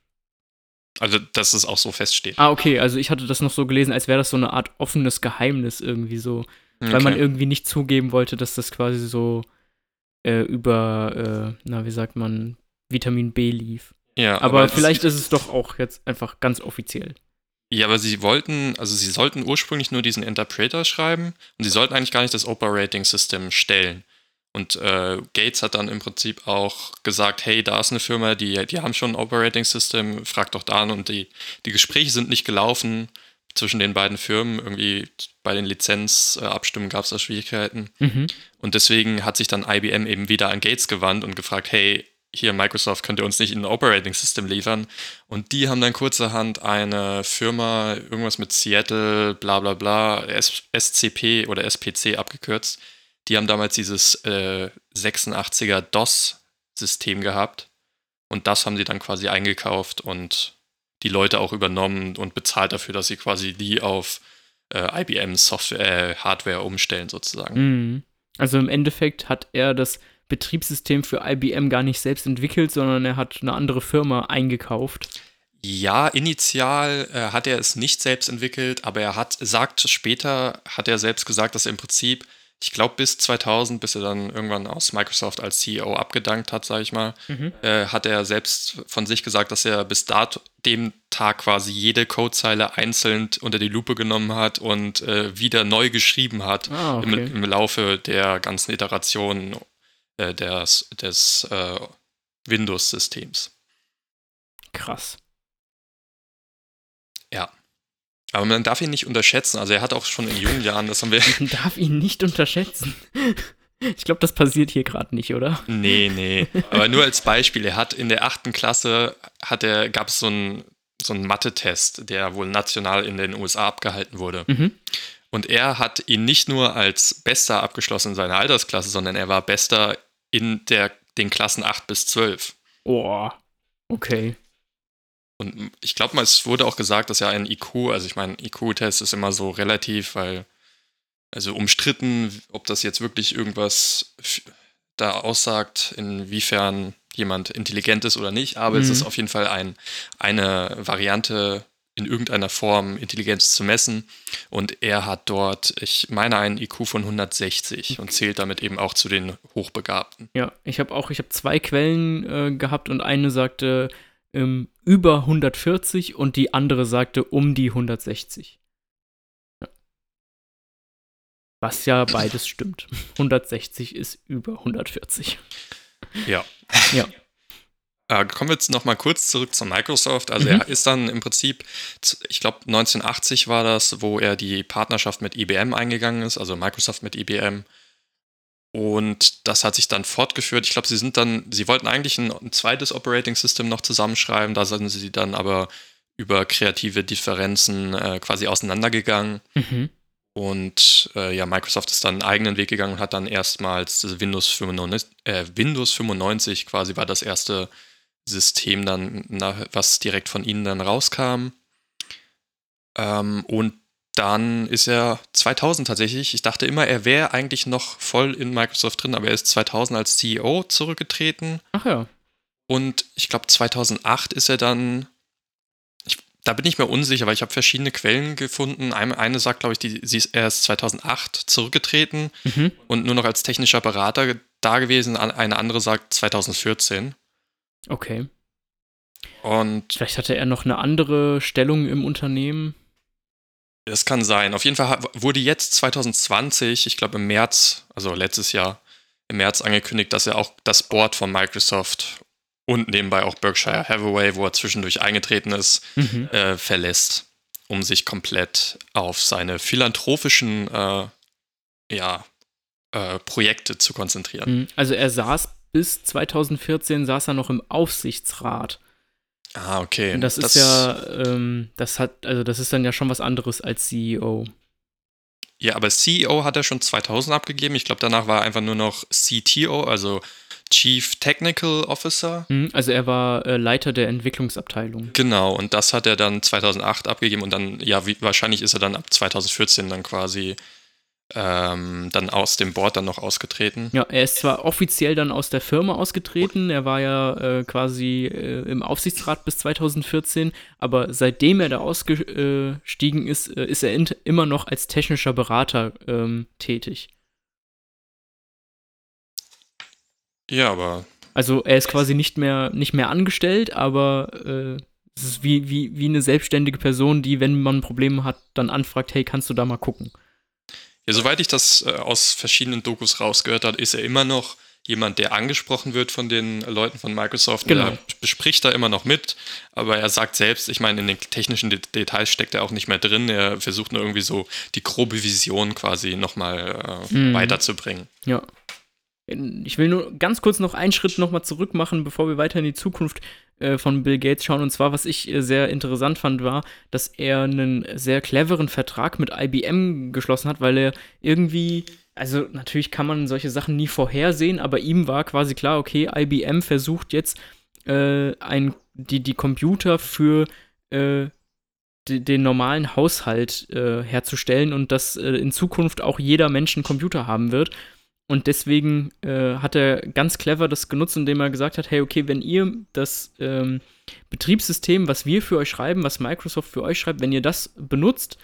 also, dass es auch so feststeht. Ah, okay. Also, ich hatte das noch so gelesen, als wäre das so eine Art offenes Geheimnis irgendwie so. Okay. Weil man irgendwie nicht zugeben wollte, dass das quasi so äh, über, äh, na, wie sagt man, Vitamin B lief. Ja. Aber, aber vielleicht ist es doch auch jetzt einfach ganz offiziell. Ja, aber sie wollten, also sie sollten ursprünglich nur diesen Interpreter schreiben und sie sollten eigentlich gar nicht das Operating System stellen. Und äh, Gates hat dann im Prinzip auch gesagt, hey, da ist eine Firma, die, die haben schon ein Operating System, frag doch da an. Und die, die Gespräche sind nicht gelaufen zwischen den beiden Firmen. Irgendwie bei den Lizenzabstimmen gab es da Schwierigkeiten. Mhm. Und deswegen hat sich dann IBM eben wieder an Gates gewandt und gefragt, hey, hier Microsoft könnt ihr uns nicht ein Operating System liefern. Und die haben dann kurzerhand eine Firma, irgendwas mit Seattle, bla bla bla, SCP oder SPC abgekürzt, die haben damals dieses äh, 86er DOS-System gehabt. Und das haben sie dann quasi eingekauft und die Leute auch übernommen und bezahlt dafür, dass sie quasi die auf äh, IBM Software, äh, Hardware umstellen sozusagen. Mhm. Also im Endeffekt hat er das Betriebssystem für IBM gar nicht selbst entwickelt, sondern er hat eine andere Firma eingekauft. Ja, initial äh, hat er es nicht selbst entwickelt, aber er hat, sagt später, hat er selbst gesagt, dass er im Prinzip ich glaube bis 2000, bis er dann irgendwann aus Microsoft als CEO abgedankt hat, sage ich mal, mhm. äh, hat er selbst von sich gesagt, dass er bis dato dem Tag quasi jede Codezeile einzeln unter die Lupe genommen hat und äh, wieder neu geschrieben hat ah, okay. im, im, Laufe der ganzen Iterationen äh, des, des äh, Windows-Systems. Krass. Ja. Aber man darf ihn nicht unterschätzen. Also er hat auch schon in jungen Jahren, das haben wir. Man darf ihn nicht unterschätzen. Ich glaube, das passiert hier gerade nicht, oder? Nee, nee. Aber nur als Beispiel, er hat in der achten Klasse hat er, gab es so einen so einen Mathe-Test, der wohl national in den USA abgehalten wurde. Mhm. Und er hat ihn nicht nur als Bester abgeschlossen in seiner Altersklasse, sondern er war Bester in der, den Klassen 8 bis 12. Boah, okay. Und ich glaube mal, es wurde auch gesagt, dass ja ein IQ, also ich meine, IQ-Test ist immer so relativ, weil, also umstritten, ob das jetzt wirklich irgendwas da aussagt, inwiefern jemand intelligent ist oder nicht, aber mhm. es ist auf jeden Fall ein, eine Variante, in irgendeiner Form Intelligenz zu messen. Und er hat dort, ich meine, einen IQ von 160 und zählt damit eben auch zu den Hochbegabten. Ja, ich habe auch, ich habe zwei Quellen äh, gehabt und eine sagte, ähm, über 140 und die andere sagte um die 160. Ja. Was ja beides stimmt. 160 ist über 140. Ja. Ja. Äh, kommen wir jetzt noch mal kurz zurück zu Microsoft. Also mhm. er ist dann im Prinzip, ich glaube 1980 war das, wo er die Partnerschaft mit IBM eingegangen ist, also Microsoft mit IBM. Und das hat sich dann fortgeführt. Ich glaube, sie sind dann, sie wollten eigentlich ein, ein, zweites Operating System noch zusammenschreiben, da sind sie dann aber über kreative Differenzen äh, quasi auseinandergegangen. Mhm. Und äh, ja, Microsoft ist dann einen eigenen Weg gegangen und hat dann erstmals Windows 95, äh, Windows 95 quasi war das erste System dann, was direkt von ihnen dann rauskam. Ähm, und dann ist er 2000 tatsächlich. Ich dachte immer, er wäre eigentlich noch voll in Microsoft drin, aber er ist 2000 als CEO zurückgetreten. Ach ja. Und ich glaube, 2008 ist er dann. Ich, da bin ich mir unsicher, weil ich habe verschiedene Quellen gefunden. Eine, eine sagt, glaube ich, die, sie ist erst 2008 zurückgetreten mhm. und nur noch als technischer Berater da gewesen. Eine andere sagt 2014. Okay. Und vielleicht hatte er noch eine andere Stellung im Unternehmen. Das kann sein. Auf jeden Fall wurde jetzt 2020, ich glaube im März, also letztes Jahr, im März angekündigt, dass er auch das Board von Microsoft und nebenbei auch Berkshire Hathaway, wo er zwischendurch eingetreten ist, mhm. äh, verlässt, um sich komplett auf seine philanthropischen äh, ja, äh, Projekte zu konzentrieren. Mhm. Also er saß bis 2014 saß er noch im Aufsichtsrat. Ah, okay. Und das, das ist ja, ähm, das hat, also das ist dann ja schon was anderes als CEO. Ja, aber CEO hat er schon 2000 abgegeben. Ich glaube, danach war er einfach nur noch CTO, also Chief Technical Officer. Mhm, also er war äh, Leiter der Entwicklungsabteilung. Genau, und das hat er dann 2008 abgegeben und dann, ja, wie, wahrscheinlich ist er dann ab 2014 dann quasi ähm, dann aus dem Board dann noch ausgetreten. Ja, er ist zwar offiziell dann aus der Firma ausgetreten, er war ja äh, quasi äh, im Aufsichtsrat bis 2014, aber seitdem er da ausgestiegen ist, äh, ist er immer noch als technischer Berater ähm, tätig. Ja, aber. Also er ist quasi nicht mehr, nicht mehr angestellt, aber äh, es ist wie, wie, wie eine selbstständige Person, die, wenn man Probleme hat, dann anfragt, hey, kannst du da mal gucken? Ja, soweit ich das äh, aus verschiedenen Dokus rausgehört habe, ist er immer noch jemand, der angesprochen wird von den Leuten von Microsoft. Genau. Er bespricht da immer noch mit, aber er sagt selbst, ich meine, in den technischen De Details steckt er auch nicht mehr drin. Er versucht nur irgendwie so die grobe Vision quasi nochmal äh, mhm. weiterzubringen. Ja. Ich will nur ganz kurz noch einen Schritt nochmal zurück machen, bevor wir weiter in die Zukunft von Bill Gates schauen. Und zwar, was ich äh, sehr interessant fand, war, dass er einen sehr cleveren Vertrag mit IBM geschlossen hat, weil er irgendwie, also natürlich kann man solche Sachen nie vorhersehen, aber ihm war quasi klar, okay, IBM versucht jetzt äh, ein, die, die Computer für äh, den normalen Haushalt äh, herzustellen und dass äh, in Zukunft auch jeder Mensch einen Computer haben wird. Und deswegen äh, hat er ganz clever das genutzt, indem er gesagt hat, hey, okay, wenn ihr das ähm, Betriebssystem, was wir für euch schreiben, was Microsoft für euch schreibt, wenn ihr das benutzt,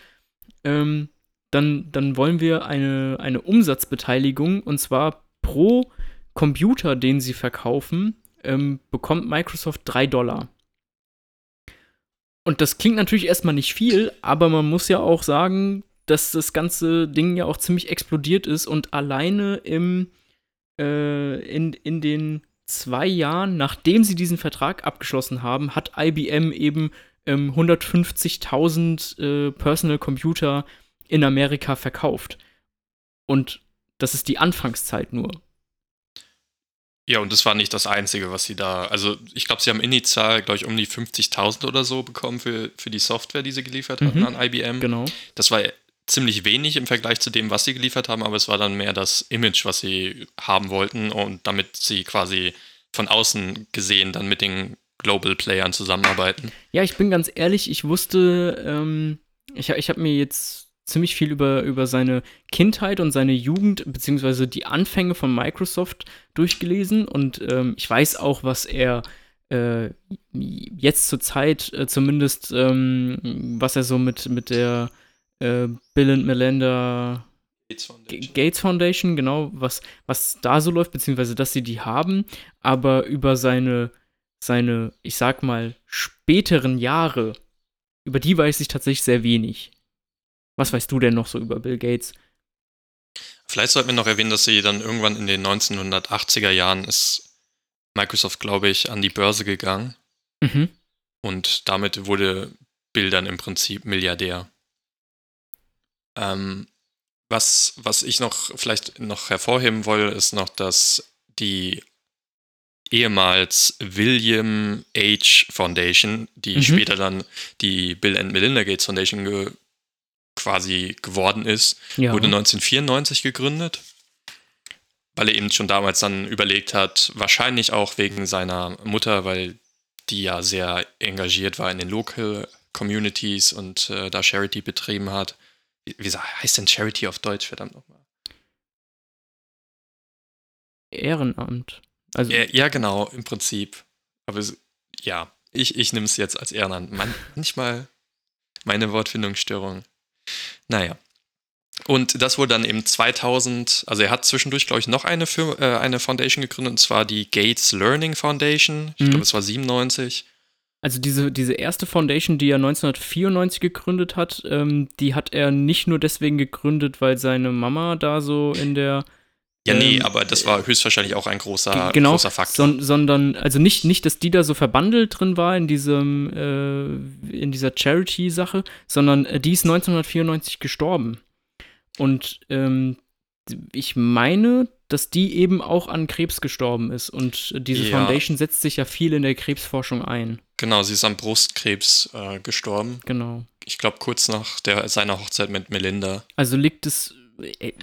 ähm, dann, dann wollen wir eine, eine Umsatzbeteiligung und zwar pro Computer, den sie verkaufen, ähm, bekommt Microsoft 3 Dollar. Und das klingt natürlich erstmal nicht viel, aber man muss ja auch sagen, dass das ganze Ding ja auch ziemlich explodiert ist und alleine im, äh, in, in den zwei Jahren, nachdem sie diesen Vertrag abgeschlossen haben, hat IBM eben ähm, 150.000 äh, Personal Computer in Amerika verkauft. Und das ist die Anfangszeit nur. Ja, und das war nicht das Einzige, was sie da. Also, ich glaube, sie haben initial, glaube ich, um die 50.000 oder so bekommen für, für die Software, die sie geliefert hatten mhm, an IBM. Genau. Das war ziemlich wenig im Vergleich zu dem, was sie geliefert haben, aber es war dann mehr das Image, was sie haben wollten und damit sie quasi von außen gesehen dann mit den Global Playern zusammenarbeiten. Ja, ich bin ganz ehrlich, ich wusste, ähm, ich, ich habe mir jetzt ziemlich viel über, über seine Kindheit und seine Jugend, beziehungsweise die Anfänge von Microsoft durchgelesen und ähm, ich weiß auch, was er äh, jetzt zur Zeit äh, zumindest, ähm, was er so mit, mit der äh, Bill and Melinda Gates Foundation. Gates Foundation, genau, was, was da so läuft, beziehungsweise dass sie die haben, aber über seine, seine, ich sag mal, späteren Jahre, über die weiß ich tatsächlich sehr wenig. Was weißt du denn noch so über Bill Gates? Vielleicht sollten wir noch erwähnen, dass sie dann irgendwann in den 1980er Jahren ist Microsoft, glaube ich, an die Börse gegangen. Mhm. Und damit wurde Bill dann im Prinzip Milliardär. Ähm, was, was ich noch vielleicht noch hervorheben will, ist noch, dass die ehemals William H. Foundation, die mhm. später dann die Bill and Melinda Gates Foundation ge quasi geworden ist, ja. wurde 1994 gegründet, weil er eben schon damals dann überlegt hat, wahrscheinlich auch wegen seiner Mutter, weil die ja sehr engagiert war in den Local Communities und äh, da Charity betrieben hat. Wie, heißt denn Charity auf Deutsch, verdammt nochmal? Ehrenamt. Also ja, ja, genau, im Prinzip. Aber ja, ich, ich nehme es jetzt als Ehrenamt. Man, manchmal meine Wortfindungsstörung. Naja. Und das wurde dann eben 2000, also er hat zwischendurch, glaube ich, noch eine, Firma, äh, eine Foundation gegründet, und zwar die Gates Learning Foundation. Ich mhm. glaube, es war 97. Also diese, diese erste Foundation, die er 1994 gegründet hat, ähm, die hat er nicht nur deswegen gegründet, weil seine Mama da so in der ja, nee, ähm, aber das war höchstwahrscheinlich auch ein großer, genau, großer Faktor. Son, sondern, also nicht, nicht, dass die da so verbandelt drin war in diesem, äh, in dieser Charity-Sache, sondern äh, die ist 1994 gestorben. Und ähm, ich meine, dass die eben auch an Krebs gestorben ist. Und diese ja. Foundation setzt sich ja viel in der Krebsforschung ein. Genau, sie ist am Brustkrebs äh, gestorben. Genau. Ich glaube, kurz nach der, seiner Hochzeit mit Melinda. Also liegt es, äh,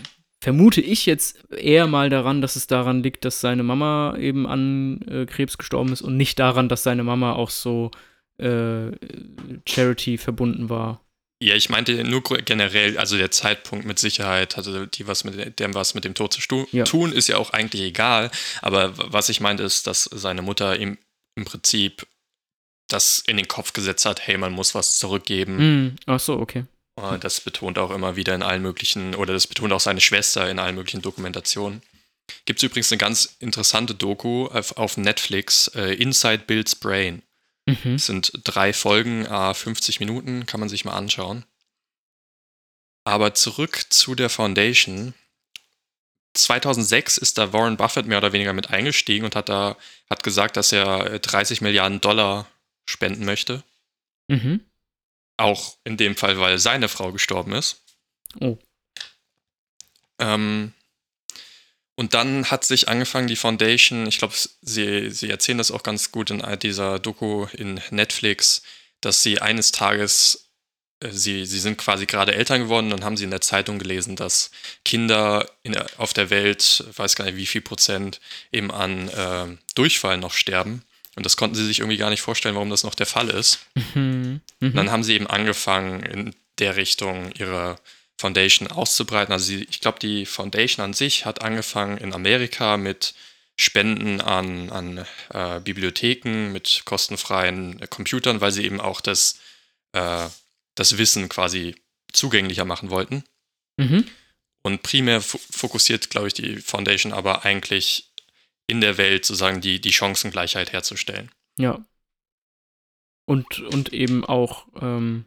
vermute ich jetzt eher mal daran, dass es daran liegt, dass seine Mama eben an äh, Krebs gestorben ist und nicht daran, dass seine Mama auch so äh, Charity verbunden war. Ja, ich meinte nur generell, also der Zeitpunkt mit Sicherheit hatte die was mit dem was mit dem Tod zu ja. tun, ist ja auch eigentlich egal. Aber was ich meinte ist, dass seine Mutter ihm im Prinzip das in den Kopf gesetzt hat, hey, man muss was zurückgeben. Mm, ach so, okay. Das betont auch immer wieder in allen möglichen, oder das betont auch seine Schwester in allen möglichen Dokumentationen. Gibt es übrigens eine ganz interessante Doku auf, auf Netflix, äh, Inside Bill's Brain. Mhm. Das sind drei Folgen, äh, 50 Minuten, kann man sich mal anschauen. Aber zurück zu der Foundation. 2006 ist da Warren Buffett mehr oder weniger mit eingestiegen und hat da hat gesagt, dass er 30 Milliarden Dollar spenden möchte. Mhm. Auch in dem Fall, weil seine Frau gestorben ist. Oh. Ähm, und dann hat sich angefangen, die Foundation, ich glaube, sie, sie erzählen das auch ganz gut in dieser Doku in Netflix, dass sie eines Tages, äh, sie, sie sind quasi gerade Eltern geworden und haben sie in der Zeitung gelesen, dass Kinder in, auf der Welt, weiß gar nicht wie viel Prozent, eben an äh, Durchfall noch sterben. Und das konnten sie sich irgendwie gar nicht vorstellen, warum das noch der Fall ist. Mhm. Mhm. Und dann haben sie eben angefangen, in der Richtung ihre Foundation auszubreiten. Also ich glaube, die Foundation an sich hat angefangen in Amerika mit Spenden an, an äh, Bibliotheken, mit kostenfreien äh, Computern, weil sie eben auch das, äh, das Wissen quasi zugänglicher machen wollten. Mhm. Und primär fokussiert, glaube ich, die Foundation aber eigentlich in der Welt sozusagen die, die Chancengleichheit herzustellen. Ja. Und, und eben auch ähm,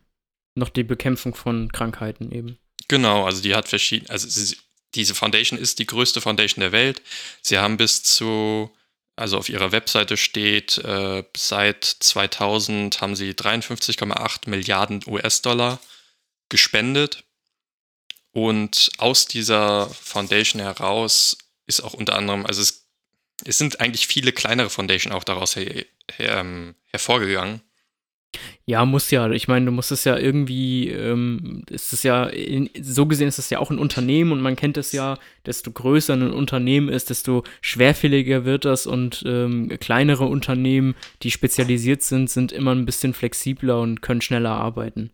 noch die Bekämpfung von Krankheiten eben. Genau, also die hat verschiedene, also sie, diese Foundation ist die größte Foundation der Welt. Sie haben bis zu, also auf ihrer Webseite steht, äh, seit 2000 haben sie 53,8 Milliarden US-Dollar gespendet. Und aus dieser Foundation heraus ist auch unter anderem, also es es sind eigentlich viele kleinere Foundation auch daraus her, her, ähm, hervorgegangen. Ja, muss ja. Ich meine, du musst es ja irgendwie, ähm, ist es ja, in, so gesehen ist es ja auch ein Unternehmen und man kennt es ja, desto größer ein Unternehmen ist, desto schwerfälliger wird das und ähm, kleinere Unternehmen, die spezialisiert sind, sind immer ein bisschen flexibler und können schneller arbeiten.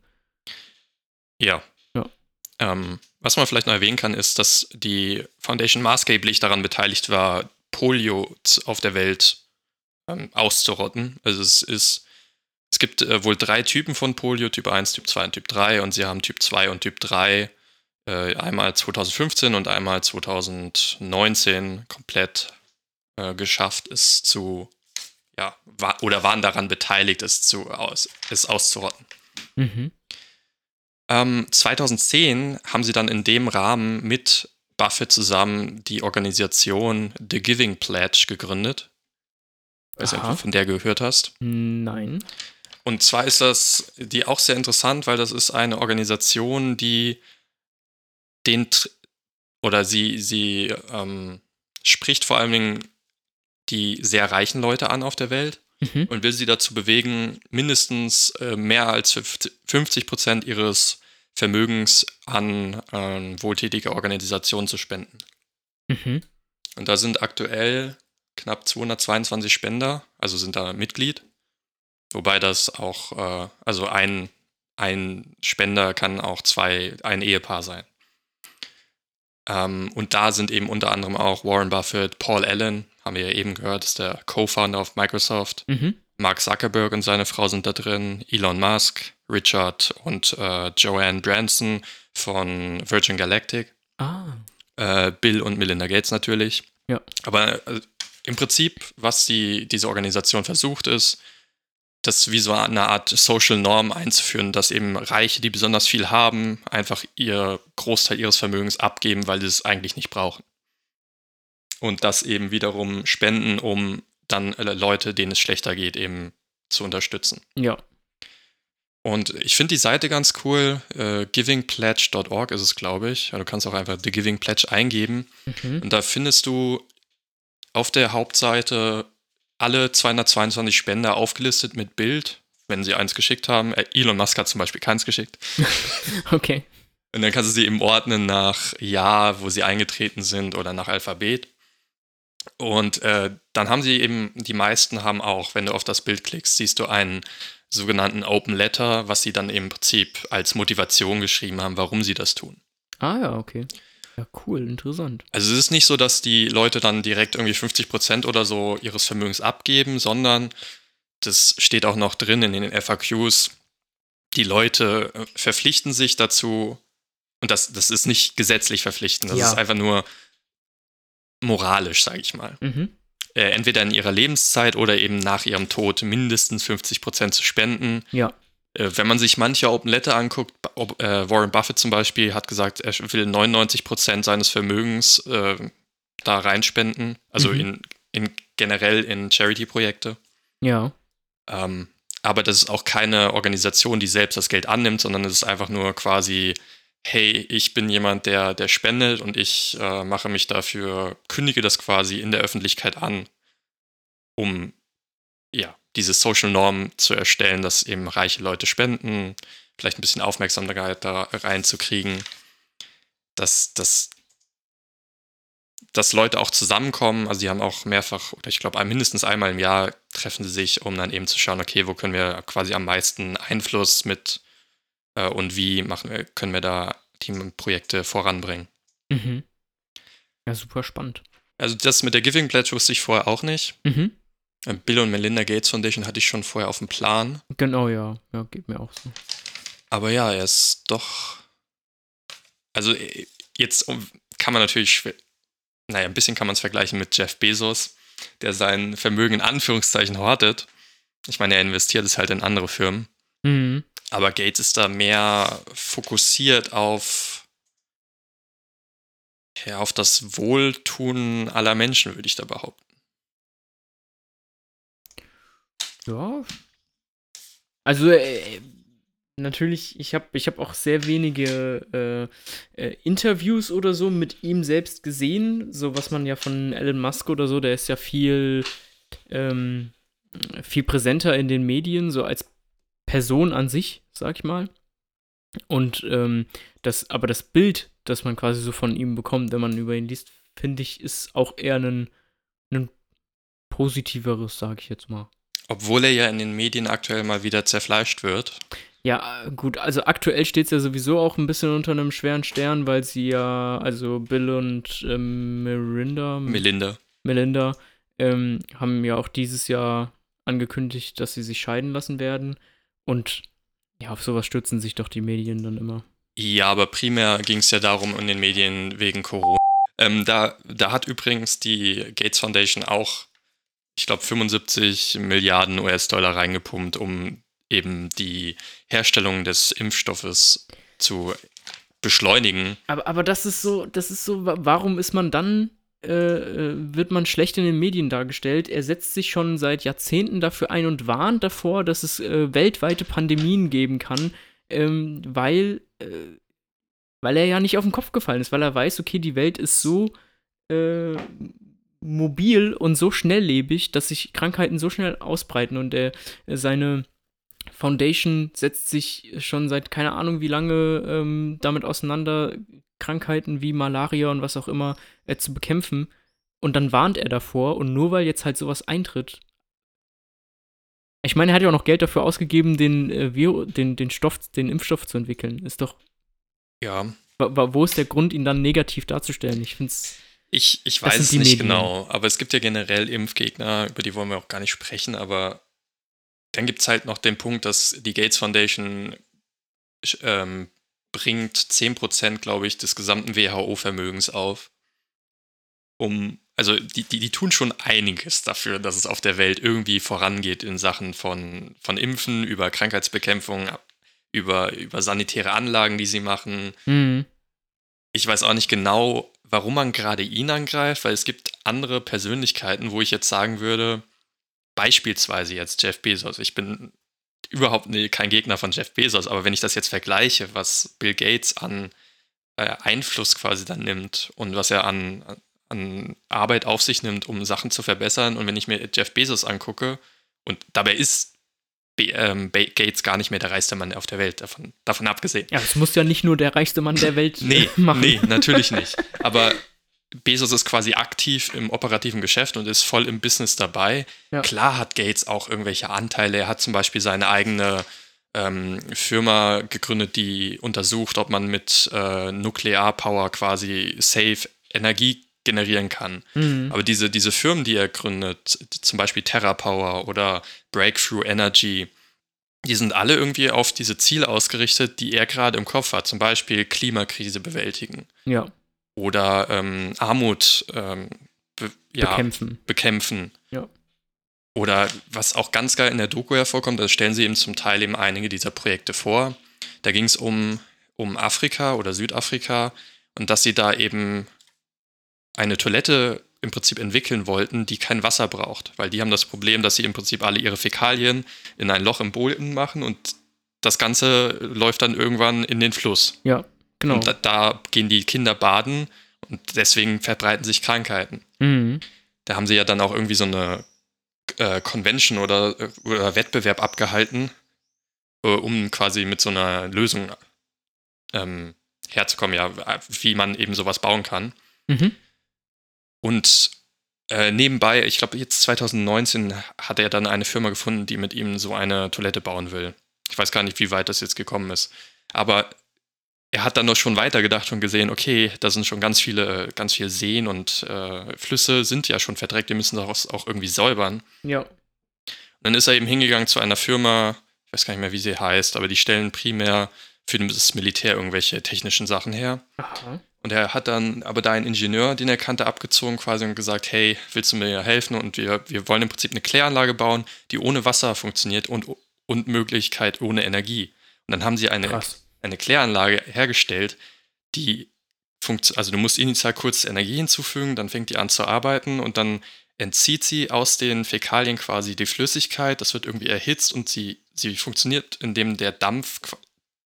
Ja. ja. Ähm, was man vielleicht noch erwähnen kann, ist, dass die Foundation maßgeblich daran beteiligt war, Polio auf der Welt ähm, auszurotten. Also es ist, es gibt äh, wohl drei Typen von Polio, Typ 1, Typ 2 und Typ 3 und sie haben Typ 2 und Typ 3 äh, einmal 2015 und einmal 2019 komplett äh, geschafft, es zu, ja, war, oder waren daran beteiligt, es, zu, aus, es auszurotten. Mhm. Ähm, 2010 haben sie dann in dem Rahmen mit Buffett zusammen die Organisation The Giving Pledge gegründet. Weiß nicht, ob du von der gehört hast. Nein. Und zwar ist das die auch sehr interessant, weil das ist eine Organisation, die den oder sie, sie ähm, spricht vor allen Dingen die sehr reichen Leute an auf der Welt mhm. und will sie dazu bewegen, mindestens äh, mehr als 50 Prozent ihres Vermögens an äh, wohltätige Organisationen zu spenden. Mhm. Und da sind aktuell knapp 222 Spender, also sind da Mitglied. Wobei das auch, äh, also ein, ein Spender kann auch zwei, ein Ehepaar sein. Ähm, und da sind eben unter anderem auch Warren Buffett, Paul Allen, haben wir ja eben gehört, ist der Co-Founder of Microsoft. Mhm. Mark Zuckerberg und seine Frau sind da drin, Elon Musk, Richard und äh, Joanne Branson von Virgin Galactic. Ah. Äh, Bill und Melinda Gates natürlich. Ja. Aber äh, im Prinzip, was die, diese Organisation versucht, ist, das wie so eine Art Social Norm einzuführen, dass eben Reiche, die besonders viel haben, einfach ihr Großteil ihres Vermögens abgeben, weil sie es eigentlich nicht brauchen. Und das eben wiederum spenden, um dann äh, Leute, denen es schlechter geht, eben zu unterstützen. Ja. Und ich finde die Seite ganz cool. Äh, givingpledge.org ist es, glaube ich. Du kannst auch einfach The Giving Pledge eingeben. Mhm. Und da findest du auf der Hauptseite alle 222 Spender aufgelistet mit Bild, wenn sie eins geschickt haben. Äh, Elon Musk hat zum Beispiel keins geschickt. <laughs> okay. Und dann kannst du sie eben ordnen nach Jahr, wo sie eingetreten sind oder nach Alphabet. Und äh, dann haben sie eben, die meisten haben auch, wenn du auf das Bild klickst, siehst du einen sogenannten Open Letter, was sie dann im Prinzip als Motivation geschrieben haben, warum sie das tun. Ah ja, okay. Ja, cool, interessant. Also es ist nicht so, dass die Leute dann direkt irgendwie 50 Prozent oder so ihres Vermögens abgeben, sondern das steht auch noch drin in den FAQs. Die Leute äh, verpflichten sich dazu, und das, das ist nicht gesetzlich verpflichtend, das ja. ist einfach nur moralisch, sage ich mal. Mhm. Äh, entweder in ihrer Lebenszeit oder eben nach ihrem Tod mindestens 50 Prozent zu spenden. Ja. Äh, wenn man sich manche Open Letter anguckt, äh, Warren Buffett zum Beispiel hat gesagt, er will 99 Prozent seines Vermögens äh, da reinspenden, also mhm. in, in generell in Charity-Projekte. Ja. Ähm, aber das ist auch keine Organisation, die selbst das Geld annimmt, sondern es ist einfach nur quasi, hey, ich bin jemand, der, der spendet und ich äh, mache mich dafür, kündige das quasi in der Öffentlichkeit an, um diese Social Norm zu erstellen, dass eben reiche Leute spenden, vielleicht ein bisschen Aufmerksamkeit da reinzukriegen, dass, dass, dass Leute auch zusammenkommen. Also die haben auch mehrfach, oder ich glaube mindestens einmal im Jahr treffen sie sich, um dann eben zu schauen, okay, wo können wir quasi am meisten Einfluss mit äh, und wie machen wir, können wir da Teamprojekte voranbringen. Mhm. Ja, super spannend. Also das mit der Giving Pledge wusste ich vorher auch nicht. Mhm. Äh, Bill und Melinda Gates Foundation hatte ich schon vorher auf dem Plan. Genau, ja. Ja, geht mir auch so. Aber ja, er ist doch. Also, äh, jetzt kann man natürlich. Naja, ein bisschen kann man es vergleichen mit Jeff Bezos, der sein Vermögen in Anführungszeichen hortet. Ich meine, er investiert es halt in andere Firmen. Mhm. Aber Gates ist da mehr fokussiert auf. Ja, auf das Wohltun aller Menschen, würde ich da behaupten. Ja. Also, äh, natürlich, ich habe ich hab auch sehr wenige äh, äh, Interviews oder so mit ihm selbst gesehen. So was man ja von Elon Musk oder so, der ist ja viel, ähm, viel präsenter in den Medien, so als Person an sich, sag ich mal. Und ähm, das, aber das Bild, das man quasi so von ihm bekommt, wenn man über ihn liest, finde ich, ist auch eher ein, ein positiveres, sag ich jetzt mal. Obwohl er ja in den Medien aktuell mal wieder zerfleischt wird. Ja, gut, also aktuell steht es ja sowieso auch ein bisschen unter einem schweren Stern, weil sie ja, also Bill und ähm, Mirinda. Melinda. Melinda ähm, haben ja auch dieses Jahr angekündigt, dass sie sich scheiden lassen werden. Und ja, auf sowas stürzen sich doch die Medien dann immer. Ja, aber primär ging es ja darum in den Medien wegen Corona. Ähm, da, da hat übrigens die Gates Foundation auch ich glaube, 75 Milliarden US-Dollar reingepumpt, um eben die Herstellung des Impfstoffes zu beschleunigen. Aber, aber das ist so, das ist so, warum ist man dann, äh, äh, wird man schlecht in den Medien dargestellt? Er setzt sich schon seit Jahrzehnten dafür ein und warnt davor, dass es äh, weltweite Pandemien geben kann, ähm, weil äh, weil er ja nicht auf den Kopf gefallen ist, weil er weiß, okay, die Welt ist so äh, mobil und so schnelllebig, dass sich Krankheiten so schnell ausbreiten und er seine Foundation setzt sich schon seit keine Ahnung wie lange ähm, damit auseinander, Krankheiten wie Malaria und was auch immer äh, zu bekämpfen. Und dann warnt er davor und nur weil jetzt halt sowas eintritt. Ich meine, er hat ja auch noch Geld dafür ausgegeben, den, äh, den, den Stoff, den Impfstoff zu entwickeln. Ist doch. Ja. Wo ist der Grund, ihn dann negativ darzustellen? Ich finde es. Ich, ich weiß es nicht Medien. genau, aber es gibt ja generell Impfgegner, über die wollen wir auch gar nicht sprechen, aber dann gibt es halt noch den Punkt, dass die Gates Foundation ähm, bringt 10%, glaube ich, des gesamten WHO-Vermögens auf. Um, also die, die, die tun schon einiges dafür, dass es auf der Welt irgendwie vorangeht in Sachen von, von Impfen, über Krankheitsbekämpfung, über, über sanitäre Anlagen, die sie machen. Mhm. Ich weiß auch nicht genau, warum man gerade ihn angreift, weil es gibt andere Persönlichkeiten, wo ich jetzt sagen würde, beispielsweise jetzt Jeff Bezos. Ich bin überhaupt nee, kein Gegner von Jeff Bezos, aber wenn ich das jetzt vergleiche, was Bill Gates an äh, Einfluss quasi dann nimmt und was er an, an Arbeit auf sich nimmt, um Sachen zu verbessern, und wenn ich mir Jeff Bezos angucke, und dabei ist ähm, Gates gar nicht mehr der reichste Mann auf der Welt, davon, davon abgesehen. Ja, es muss ja nicht nur der reichste Mann der Welt nee, machen. Nee, natürlich nicht. Aber Bezos ist quasi aktiv im operativen Geschäft und ist voll im Business dabei. Ja. Klar hat Gates auch irgendwelche Anteile. Er hat zum Beispiel seine eigene ähm, Firma gegründet, die untersucht, ob man mit äh, Nuklearpower quasi safe Energie generieren kann. Mhm. Aber diese, diese Firmen, die er gründet, zum Beispiel TerraPower oder Breakthrough Energy, die sind alle irgendwie auf diese Ziele ausgerichtet, die er gerade im Kopf hat. Zum Beispiel Klimakrise bewältigen. Ja oder ähm, Armut ähm, be ja, bekämpfen. bekämpfen. Ja. Oder was auch ganz geil in der Doku hervorkommt, da stellen sie eben zum Teil eben einige dieser Projekte vor. Da ging es um, um Afrika oder Südafrika und dass sie da eben eine Toilette im Prinzip entwickeln wollten, die kein Wasser braucht. Weil die haben das Problem, dass sie im Prinzip alle ihre Fäkalien in ein Loch im Boden machen und das Ganze läuft dann irgendwann in den Fluss. Ja. Genau. Und da, da, gehen die Kinder baden und deswegen verbreiten sich Krankheiten. Mhm. Da haben sie ja dann auch irgendwie so eine äh, Convention oder, oder, Wettbewerb abgehalten, äh, um quasi mit so einer Lösung ähm, herzukommen, ja, wie man eben sowas bauen kann. Mhm. Und äh, nebenbei, ich glaube, jetzt 2019 hat er dann eine Firma gefunden, die mit ihm so eine Toilette bauen will. Ich weiß gar nicht, wie weit das jetzt gekommen ist. Aber er hat dann noch schon weitergedacht und gesehen, okay, da sind schon ganz viele, ganz viele Seen und äh, Flüsse sind ja schon verdreckt, die müssen daraus auch irgendwie säubern. Ja. Und dann ist er eben hingegangen zu einer Firma, ich weiß gar nicht mehr, wie sie heißt, aber die stellen primär für das Militär irgendwelche technischen Sachen her. Aha. Und er hat dann aber da einen Ingenieur, den er kannte, abgezogen quasi und gesagt, hey, willst du mir helfen? Und wir, wir wollen im Prinzip eine Kläranlage bauen, die ohne Wasser funktioniert und, und Möglichkeit ohne Energie. Und dann haben sie eine Krass eine Kläranlage hergestellt, die funktioniert. Also du musst initial kurz Energie hinzufügen, dann fängt die an zu arbeiten und dann entzieht sie aus den Fäkalien quasi die Flüssigkeit. Das wird irgendwie erhitzt und sie, sie funktioniert, indem der Dampf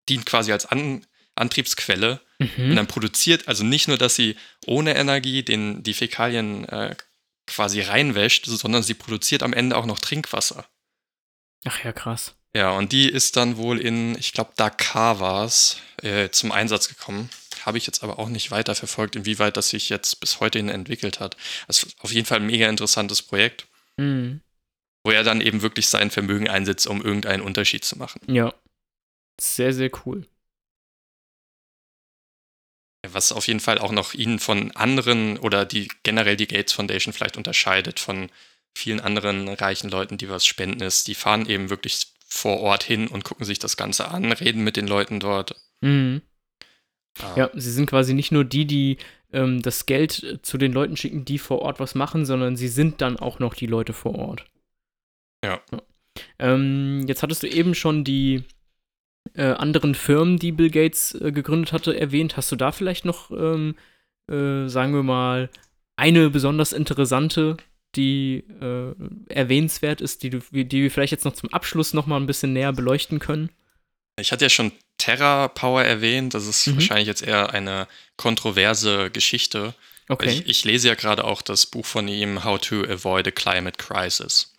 dient quasi als an Antriebsquelle mhm. und dann produziert, also nicht nur, dass sie ohne Energie den, die Fäkalien äh, quasi reinwäscht, sondern sie produziert am Ende auch noch Trinkwasser. Ach ja, krass. Ja, und die ist dann wohl in, ich glaube, Dakar war es, äh, zum Einsatz gekommen. Habe ich jetzt aber auch nicht weiter verfolgt, inwieweit das sich jetzt bis heute hin entwickelt hat. Das ist auf jeden Fall ein mega interessantes Projekt, mhm. wo er dann eben wirklich sein Vermögen einsetzt, um irgendeinen Unterschied zu machen. Ja. Sehr, sehr cool. Was auf jeden Fall auch noch ihn von anderen oder die generell die Gates Foundation vielleicht unterscheidet von vielen anderen reichen Leuten, die was spenden ist. Die fahren eben wirklich vor Ort hin und gucken sich das Ganze an, reden mit den Leuten dort. Mhm. Ah. Ja, sie sind quasi nicht nur die, die ähm, das Geld zu den Leuten schicken, die vor Ort was machen, sondern sie sind dann auch noch die Leute vor Ort. Ja. ja. Ähm, jetzt hattest du eben schon die äh, anderen Firmen, die Bill Gates äh, gegründet hatte, erwähnt. Hast du da vielleicht noch, ähm, äh, sagen wir mal, eine besonders interessante die äh, erwähnenswert ist, die, du, die wir vielleicht jetzt noch zum Abschluss noch mal ein bisschen näher beleuchten können? Ich hatte ja schon Terra Power erwähnt. Das ist Mhm. wahrscheinlich jetzt eher eine kontroverse Geschichte. Okay. Ich, ich lese ja gerade auch das Buch von ihm, How to Avoid a Climate Crisis.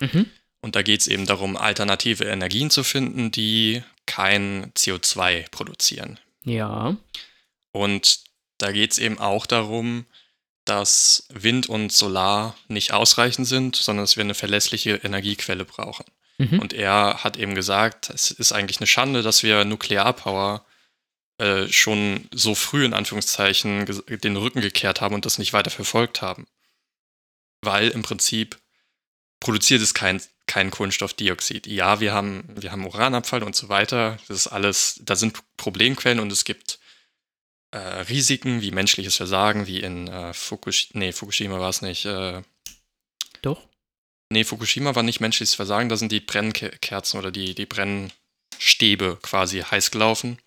mhm. Und da geht es eben darum, alternative Energien zu finden, die kein CO2 produzieren. Ja. Und da geht es eben auch darum, dass Wind und Solar nicht ausreichend sind, sondern dass wir eine verlässliche Energiequelle brauchen. Mhm. Und er hat eben gesagt, es ist eigentlich eine Schande, dass wir Nuklearpower äh, schon so früh in Anführungszeichen den Rücken gekehrt haben und das nicht weiter verfolgt haben. Weil im Prinzip produziert es kein, kein Kohlenstoffdioxid. Ja, wir haben, wir haben Uranabfall und so weiter. Das ist alles, da sind Problemquellen und es gibt äh, Risiken wie menschliches Versagen, wie in äh, Fukush nee, Fukushima war es nicht. Äh, Doch. Nee, Fukushima war nicht menschliches Versagen, da sind die Brennkerzen oder die, die Brennstäbe quasi heiß gelaufen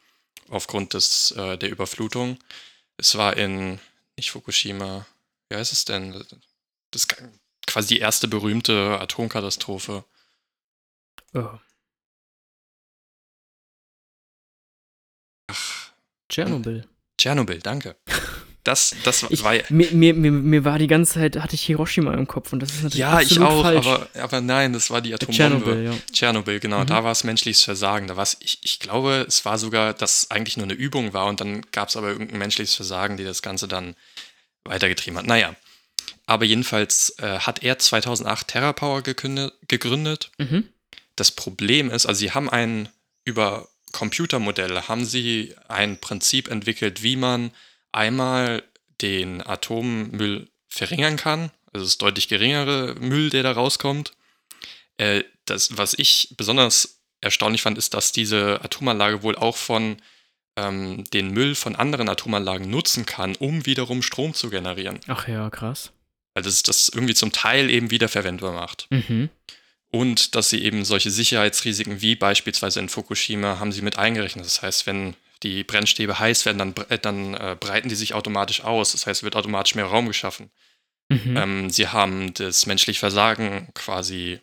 aufgrund des, äh, der Überflutung. Es war in, nicht Fukushima, wie heißt es denn? Das ist quasi die erste berühmte Atomkatastrophe. Oh. Ach, Tschernobyl. Tschernobyl, danke. <laughs> Das, das Ich, war mir, mir, mir, war die ganze Zeit, hatte ich Hiroshima im Kopf und das ist natürlich Ja, ich absolut auch, falsch. aber, aber nein, das war die Atombombe. Tschernobyl, ja. Tschernobyl, genau, Mhm. da war es menschliches Versagen. Da ich, ich glaube, es war sogar, dass eigentlich nur eine Übung war und dann gab es aber irgendein menschliches Versagen, die das Ganze dann weitergetrieben hat. Naja, aber jedenfalls äh, hat er 2008 TerraPower gegründet. Mhm. Das Problem ist, also sie haben ein, über Computermodelle haben sie ein Prinzip entwickelt, wie man einmal den Atommüll verringern kann. Also es ist deutlich geringere Müll, der da rauskommt. Äh, das, was ich besonders erstaunlich fand, ist, dass diese Atomanlage wohl auch von ähm, den Müll von anderen Atomanlagen nutzen kann, um wiederum Strom zu generieren. Ach ja, krass. Also dass es das irgendwie zum Teil eben wiederverwendbar macht. Mhm. Und dass sie eben solche Sicherheitsrisiken wie beispielsweise in Fukushima haben sie mit eingerechnet. Das heißt, wenn die Brennstäbe heiß werden, dann, bre- dann äh, breiten die sich automatisch aus. Das heißt, es wird automatisch mehr Raum geschaffen. Mhm. Ähm, sie haben das menschliche Versagen quasi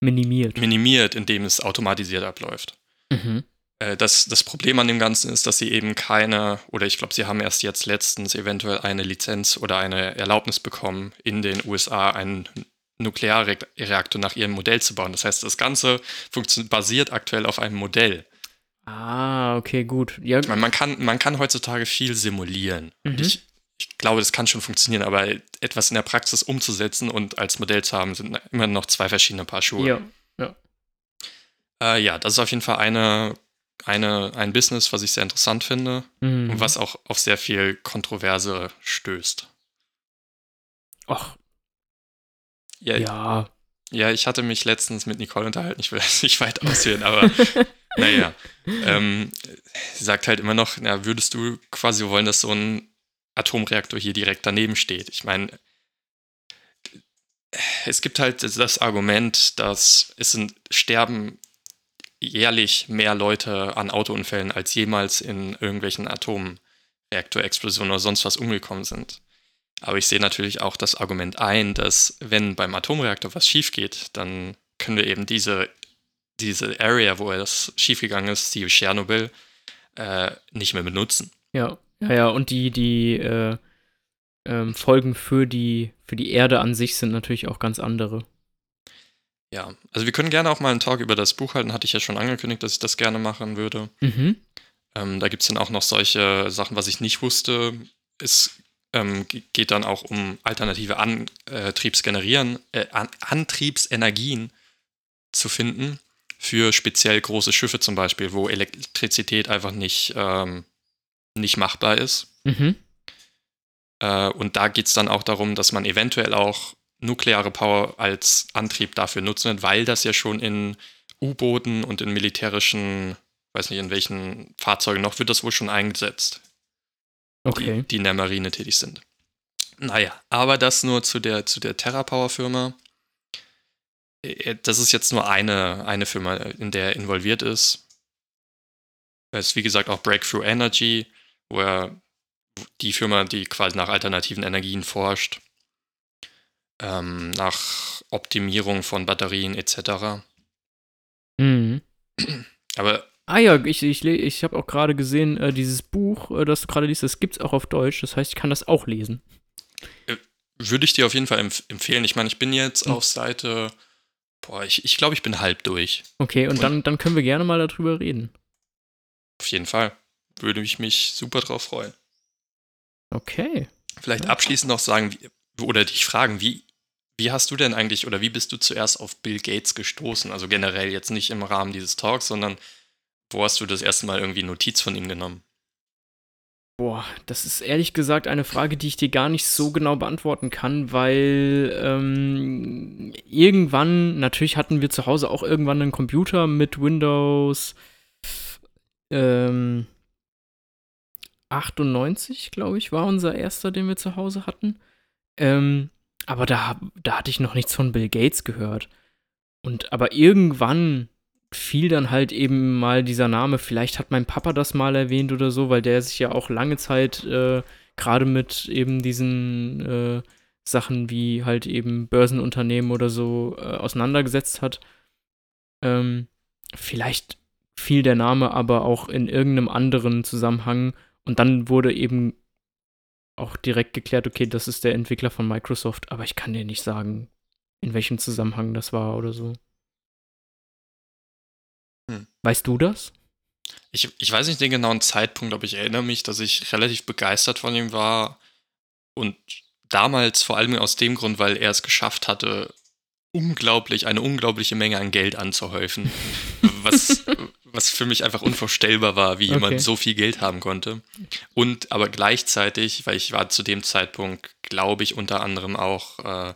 Minimiert. minimiert, indem es automatisiert abläuft. Mhm. Äh, das, das Problem an dem Ganzen ist, dass sie eben keine, oder ich glaube, sie haben erst jetzt letztens eventuell eine Lizenz oder eine Erlaubnis bekommen, in den USA einen Nuklearreaktor nach ihrem Modell zu bauen. Das heißt, das Ganze basiert aktuell auf einem Modell. Ah, okay, gut. Ja, Ich meine, man kann, man kann heutzutage viel simulieren. Und Mhm. ich, ich glaube, das kann schon funktionieren, aber etwas in der Praxis umzusetzen und als Modell zu haben, sind immer noch zwei verschiedene Paar Schuhe. ja. Äh, ja, das ist auf jeden Fall eine, eine, ein Business, was ich sehr interessant finde Mhm. und was auch auf sehr viel Kontroverse stößt. Ach, Ja, ja. ja. ich hatte mich letztens mit Nicole unterhalten, ich will <laughs> das nicht weit <laughs> ausführen, aber naja. Ähm, sie sagt halt immer noch, na, würdest du quasi wollen, dass so ein Atomreaktor hier direkt daneben steht? Ich meine, es gibt halt das Argument, dass es sind, sterben jährlich mehr Leute an Autounfällen, als jemals in irgendwelchen Atomreaktorexplosionen oder sonst was umgekommen sind. Aber ich sehe natürlich auch das Argument ein, dass wenn beim Atomreaktor was schief geht, dann können wir eben diese, diese Area, wo das schiefgegangen ist, die Tschernobyl, äh, nicht mehr benutzen. Ja, ja, ja, und die, die äh, ähm, Folgen für die, für die Erde an sich sind natürlich auch ganz andere. Ja, also wir können gerne auch mal einen Talk über das Buch halten, hatte ich ja schon angekündigt, dass ich das gerne machen würde. Mhm. Ähm, da gibt es dann auch noch solche Sachen, was ich nicht wusste. Es ähm, ge- geht dann auch um alternative Antriebsgenerieren, äh, An Antriebsenergien zu finden für speziell große Schiffe zum Beispiel, wo Elektrizität einfach nicht, ähm, nicht machbar ist. Mhm. Äh, und da geht es dann auch darum, dass man eventuell auch nukleare Power als Antrieb dafür nutzen wird, weil das ja schon in U-Booten und in militärischen, weiß nicht in welchen Fahrzeugen noch, wird das wohl schon eingesetzt, Okay. die, die in der Marine tätig sind. Naja, aber das nur zu der, zu der TerraPower-Firma. Äh, Das ist jetzt nur eine, eine Firma, in der er involviert ist. Es ist wie gesagt auch Breakthrough Energy, wo er die Firma, die quasi nach alternativen Energien forscht, ähm, nach Optimierung von Batterien etc. Mhm. Aber Ah ja, ich, ich, ich habe auch gerade gesehen, äh, dieses Buch, äh, das du gerade liest, das gibt es auch auf Deutsch. Das heißt, ich kann das auch lesen. Äh, würde ich dir auf jeden Fall empf empfehlen. Ich meine, ich bin jetzt mhm. auf Seite, boah, ich, ich glaube, ich bin halb durch. Okay, und, und dann, dann können wir gerne mal darüber reden. Auf jeden Fall. Würde ich mich super drauf freuen. Okay. Vielleicht abschließend noch sagen, oder dich fragen, wie, wie hast du denn eigentlich oder wie bist du zuerst auf Bill Gates gestoßen? Also generell jetzt nicht im Rahmen dieses Talks, sondern wo hast du das erste Mal irgendwie Notiz von ihm genommen? Boah, das ist ehrlich gesagt eine Frage, die ich dir gar nicht so genau beantworten kann, weil ähm, irgendwann, natürlich hatten wir zu Hause auch irgendwann einen Computer mit Windows ähm, 98, glaube ich, war unser erster, den wir zu Hause hatten. Ähm, aber da, da hatte ich noch nichts von Bill Gates gehört. Und aber irgendwann fiel dann halt eben mal dieser Name. Vielleicht hat mein Papa das mal erwähnt oder so, weil der sich ja auch lange Zeit äh, gerade mit eben diesen äh, Sachen wie halt eben Börsenunternehmen oder so äh, auseinandergesetzt hat. Ähm, vielleicht fiel der Name aber auch in irgendeinem anderen Zusammenhang und dann wurde eben auch direkt geklärt, okay, das ist der Entwickler von Microsoft, aber ich kann dir nicht sagen, in welchem Zusammenhang das war oder so. Hm. Weißt du das? Ich, ich weiß nicht den genauen Zeitpunkt, aber ich erinnere mich, dass ich relativ begeistert von ihm war. Und damals vor allem aus dem Grund, weil er es geschafft hatte, unglaublich, eine unglaubliche Menge an Geld anzuhäufen. <laughs> was, was für mich einfach unvorstellbar war, wie okay. jemand so viel Geld haben konnte. Und aber gleichzeitig, weil ich war zu dem Zeitpunkt, glaube ich, unter anderem auch äh,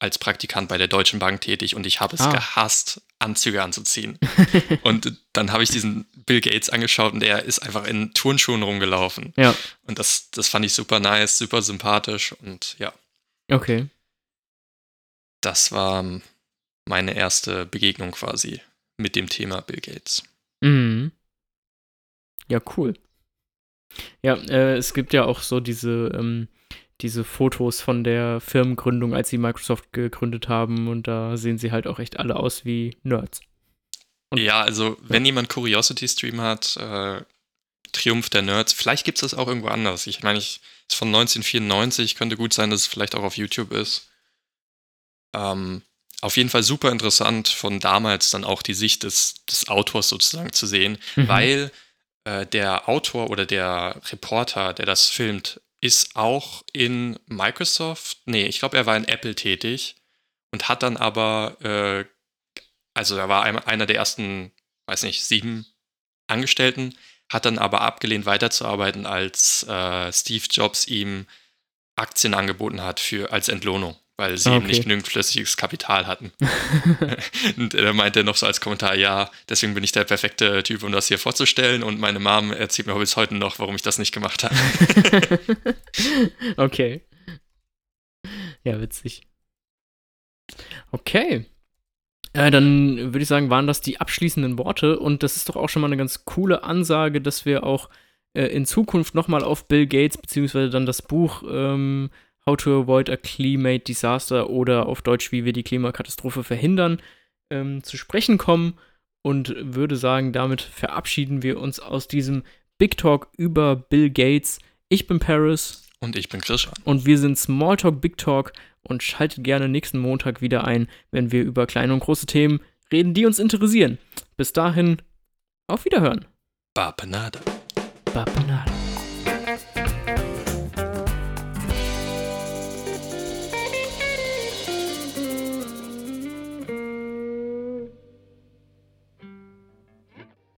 als Praktikant bei der Deutschen Bank tätig und ich habe es ah. gehasst, Anzüge anzuziehen. <laughs> und dann habe ich diesen Bill Gates angeschaut und er ist einfach in Turnschuhen rumgelaufen. Ja. Und das, das fand ich super nice, super sympathisch und ja. Okay. Das war meine erste Begegnung quasi mit dem Thema Bill Gates. Mhm. Ja, cool. Ja, äh, es gibt ja auch so diese ähm, diese Fotos von der Firmengründung, als sie Microsoft gegründet haben. Und da sehen sie halt auch echt alle aus wie Nerds. Und, ja, also wenn jemand Curiosity Stream hat, äh, Triumph der Nerds, vielleicht gibt es das auch irgendwo anders. Ich meine, ich ist von 1994, könnte gut sein, dass es vielleicht auch auf YouTube ist. Ähm, auf jeden Fall super interessant von damals dann auch die Sicht des, des Autors sozusagen zu sehen, mhm. weil äh, der Autor oder der Reporter, der das filmt, ist auch in Microsoft, nee, ich glaube, er war in Apple tätig und hat dann aber, äh, also er war einer der ersten, weiß nicht, sieben Angestellten, hat dann aber abgelehnt weiterzuarbeiten, als äh, Steve Jobs ihm Aktien angeboten hat für als Entlohnung weil sie okay. eben nicht genügend flüssiges Kapital hatten. <laughs> und er meinte noch so als Kommentar, ja, deswegen bin ich der perfekte Typ, um das hier vorzustellen. Und meine Mom erzählt mir bis heute noch, warum ich das nicht gemacht habe. <laughs> okay. Ja, witzig. Okay. Äh, dann würde ich sagen, waren das die abschließenden Worte. Und das ist doch auch schon mal eine ganz coole Ansage, dass wir auch äh, in Zukunft nochmal auf Bill Gates, beziehungsweise dann das Buch ähm, How to Avoid a Climate Disaster oder auf Deutsch, wie wir die Klimakatastrophe verhindern, ähm, zu sprechen kommen und würde sagen, damit verabschieden wir uns aus diesem Big Talk über Bill Gates. Ich bin Paris. Und ich bin Christian. Und wir sind Smalltalk Big Talk und schaltet gerne nächsten Montag wieder ein, wenn wir über kleine und große Themen reden, die uns interessieren. Bis dahin, auf Wiederhören. Bapenada. Bapenada.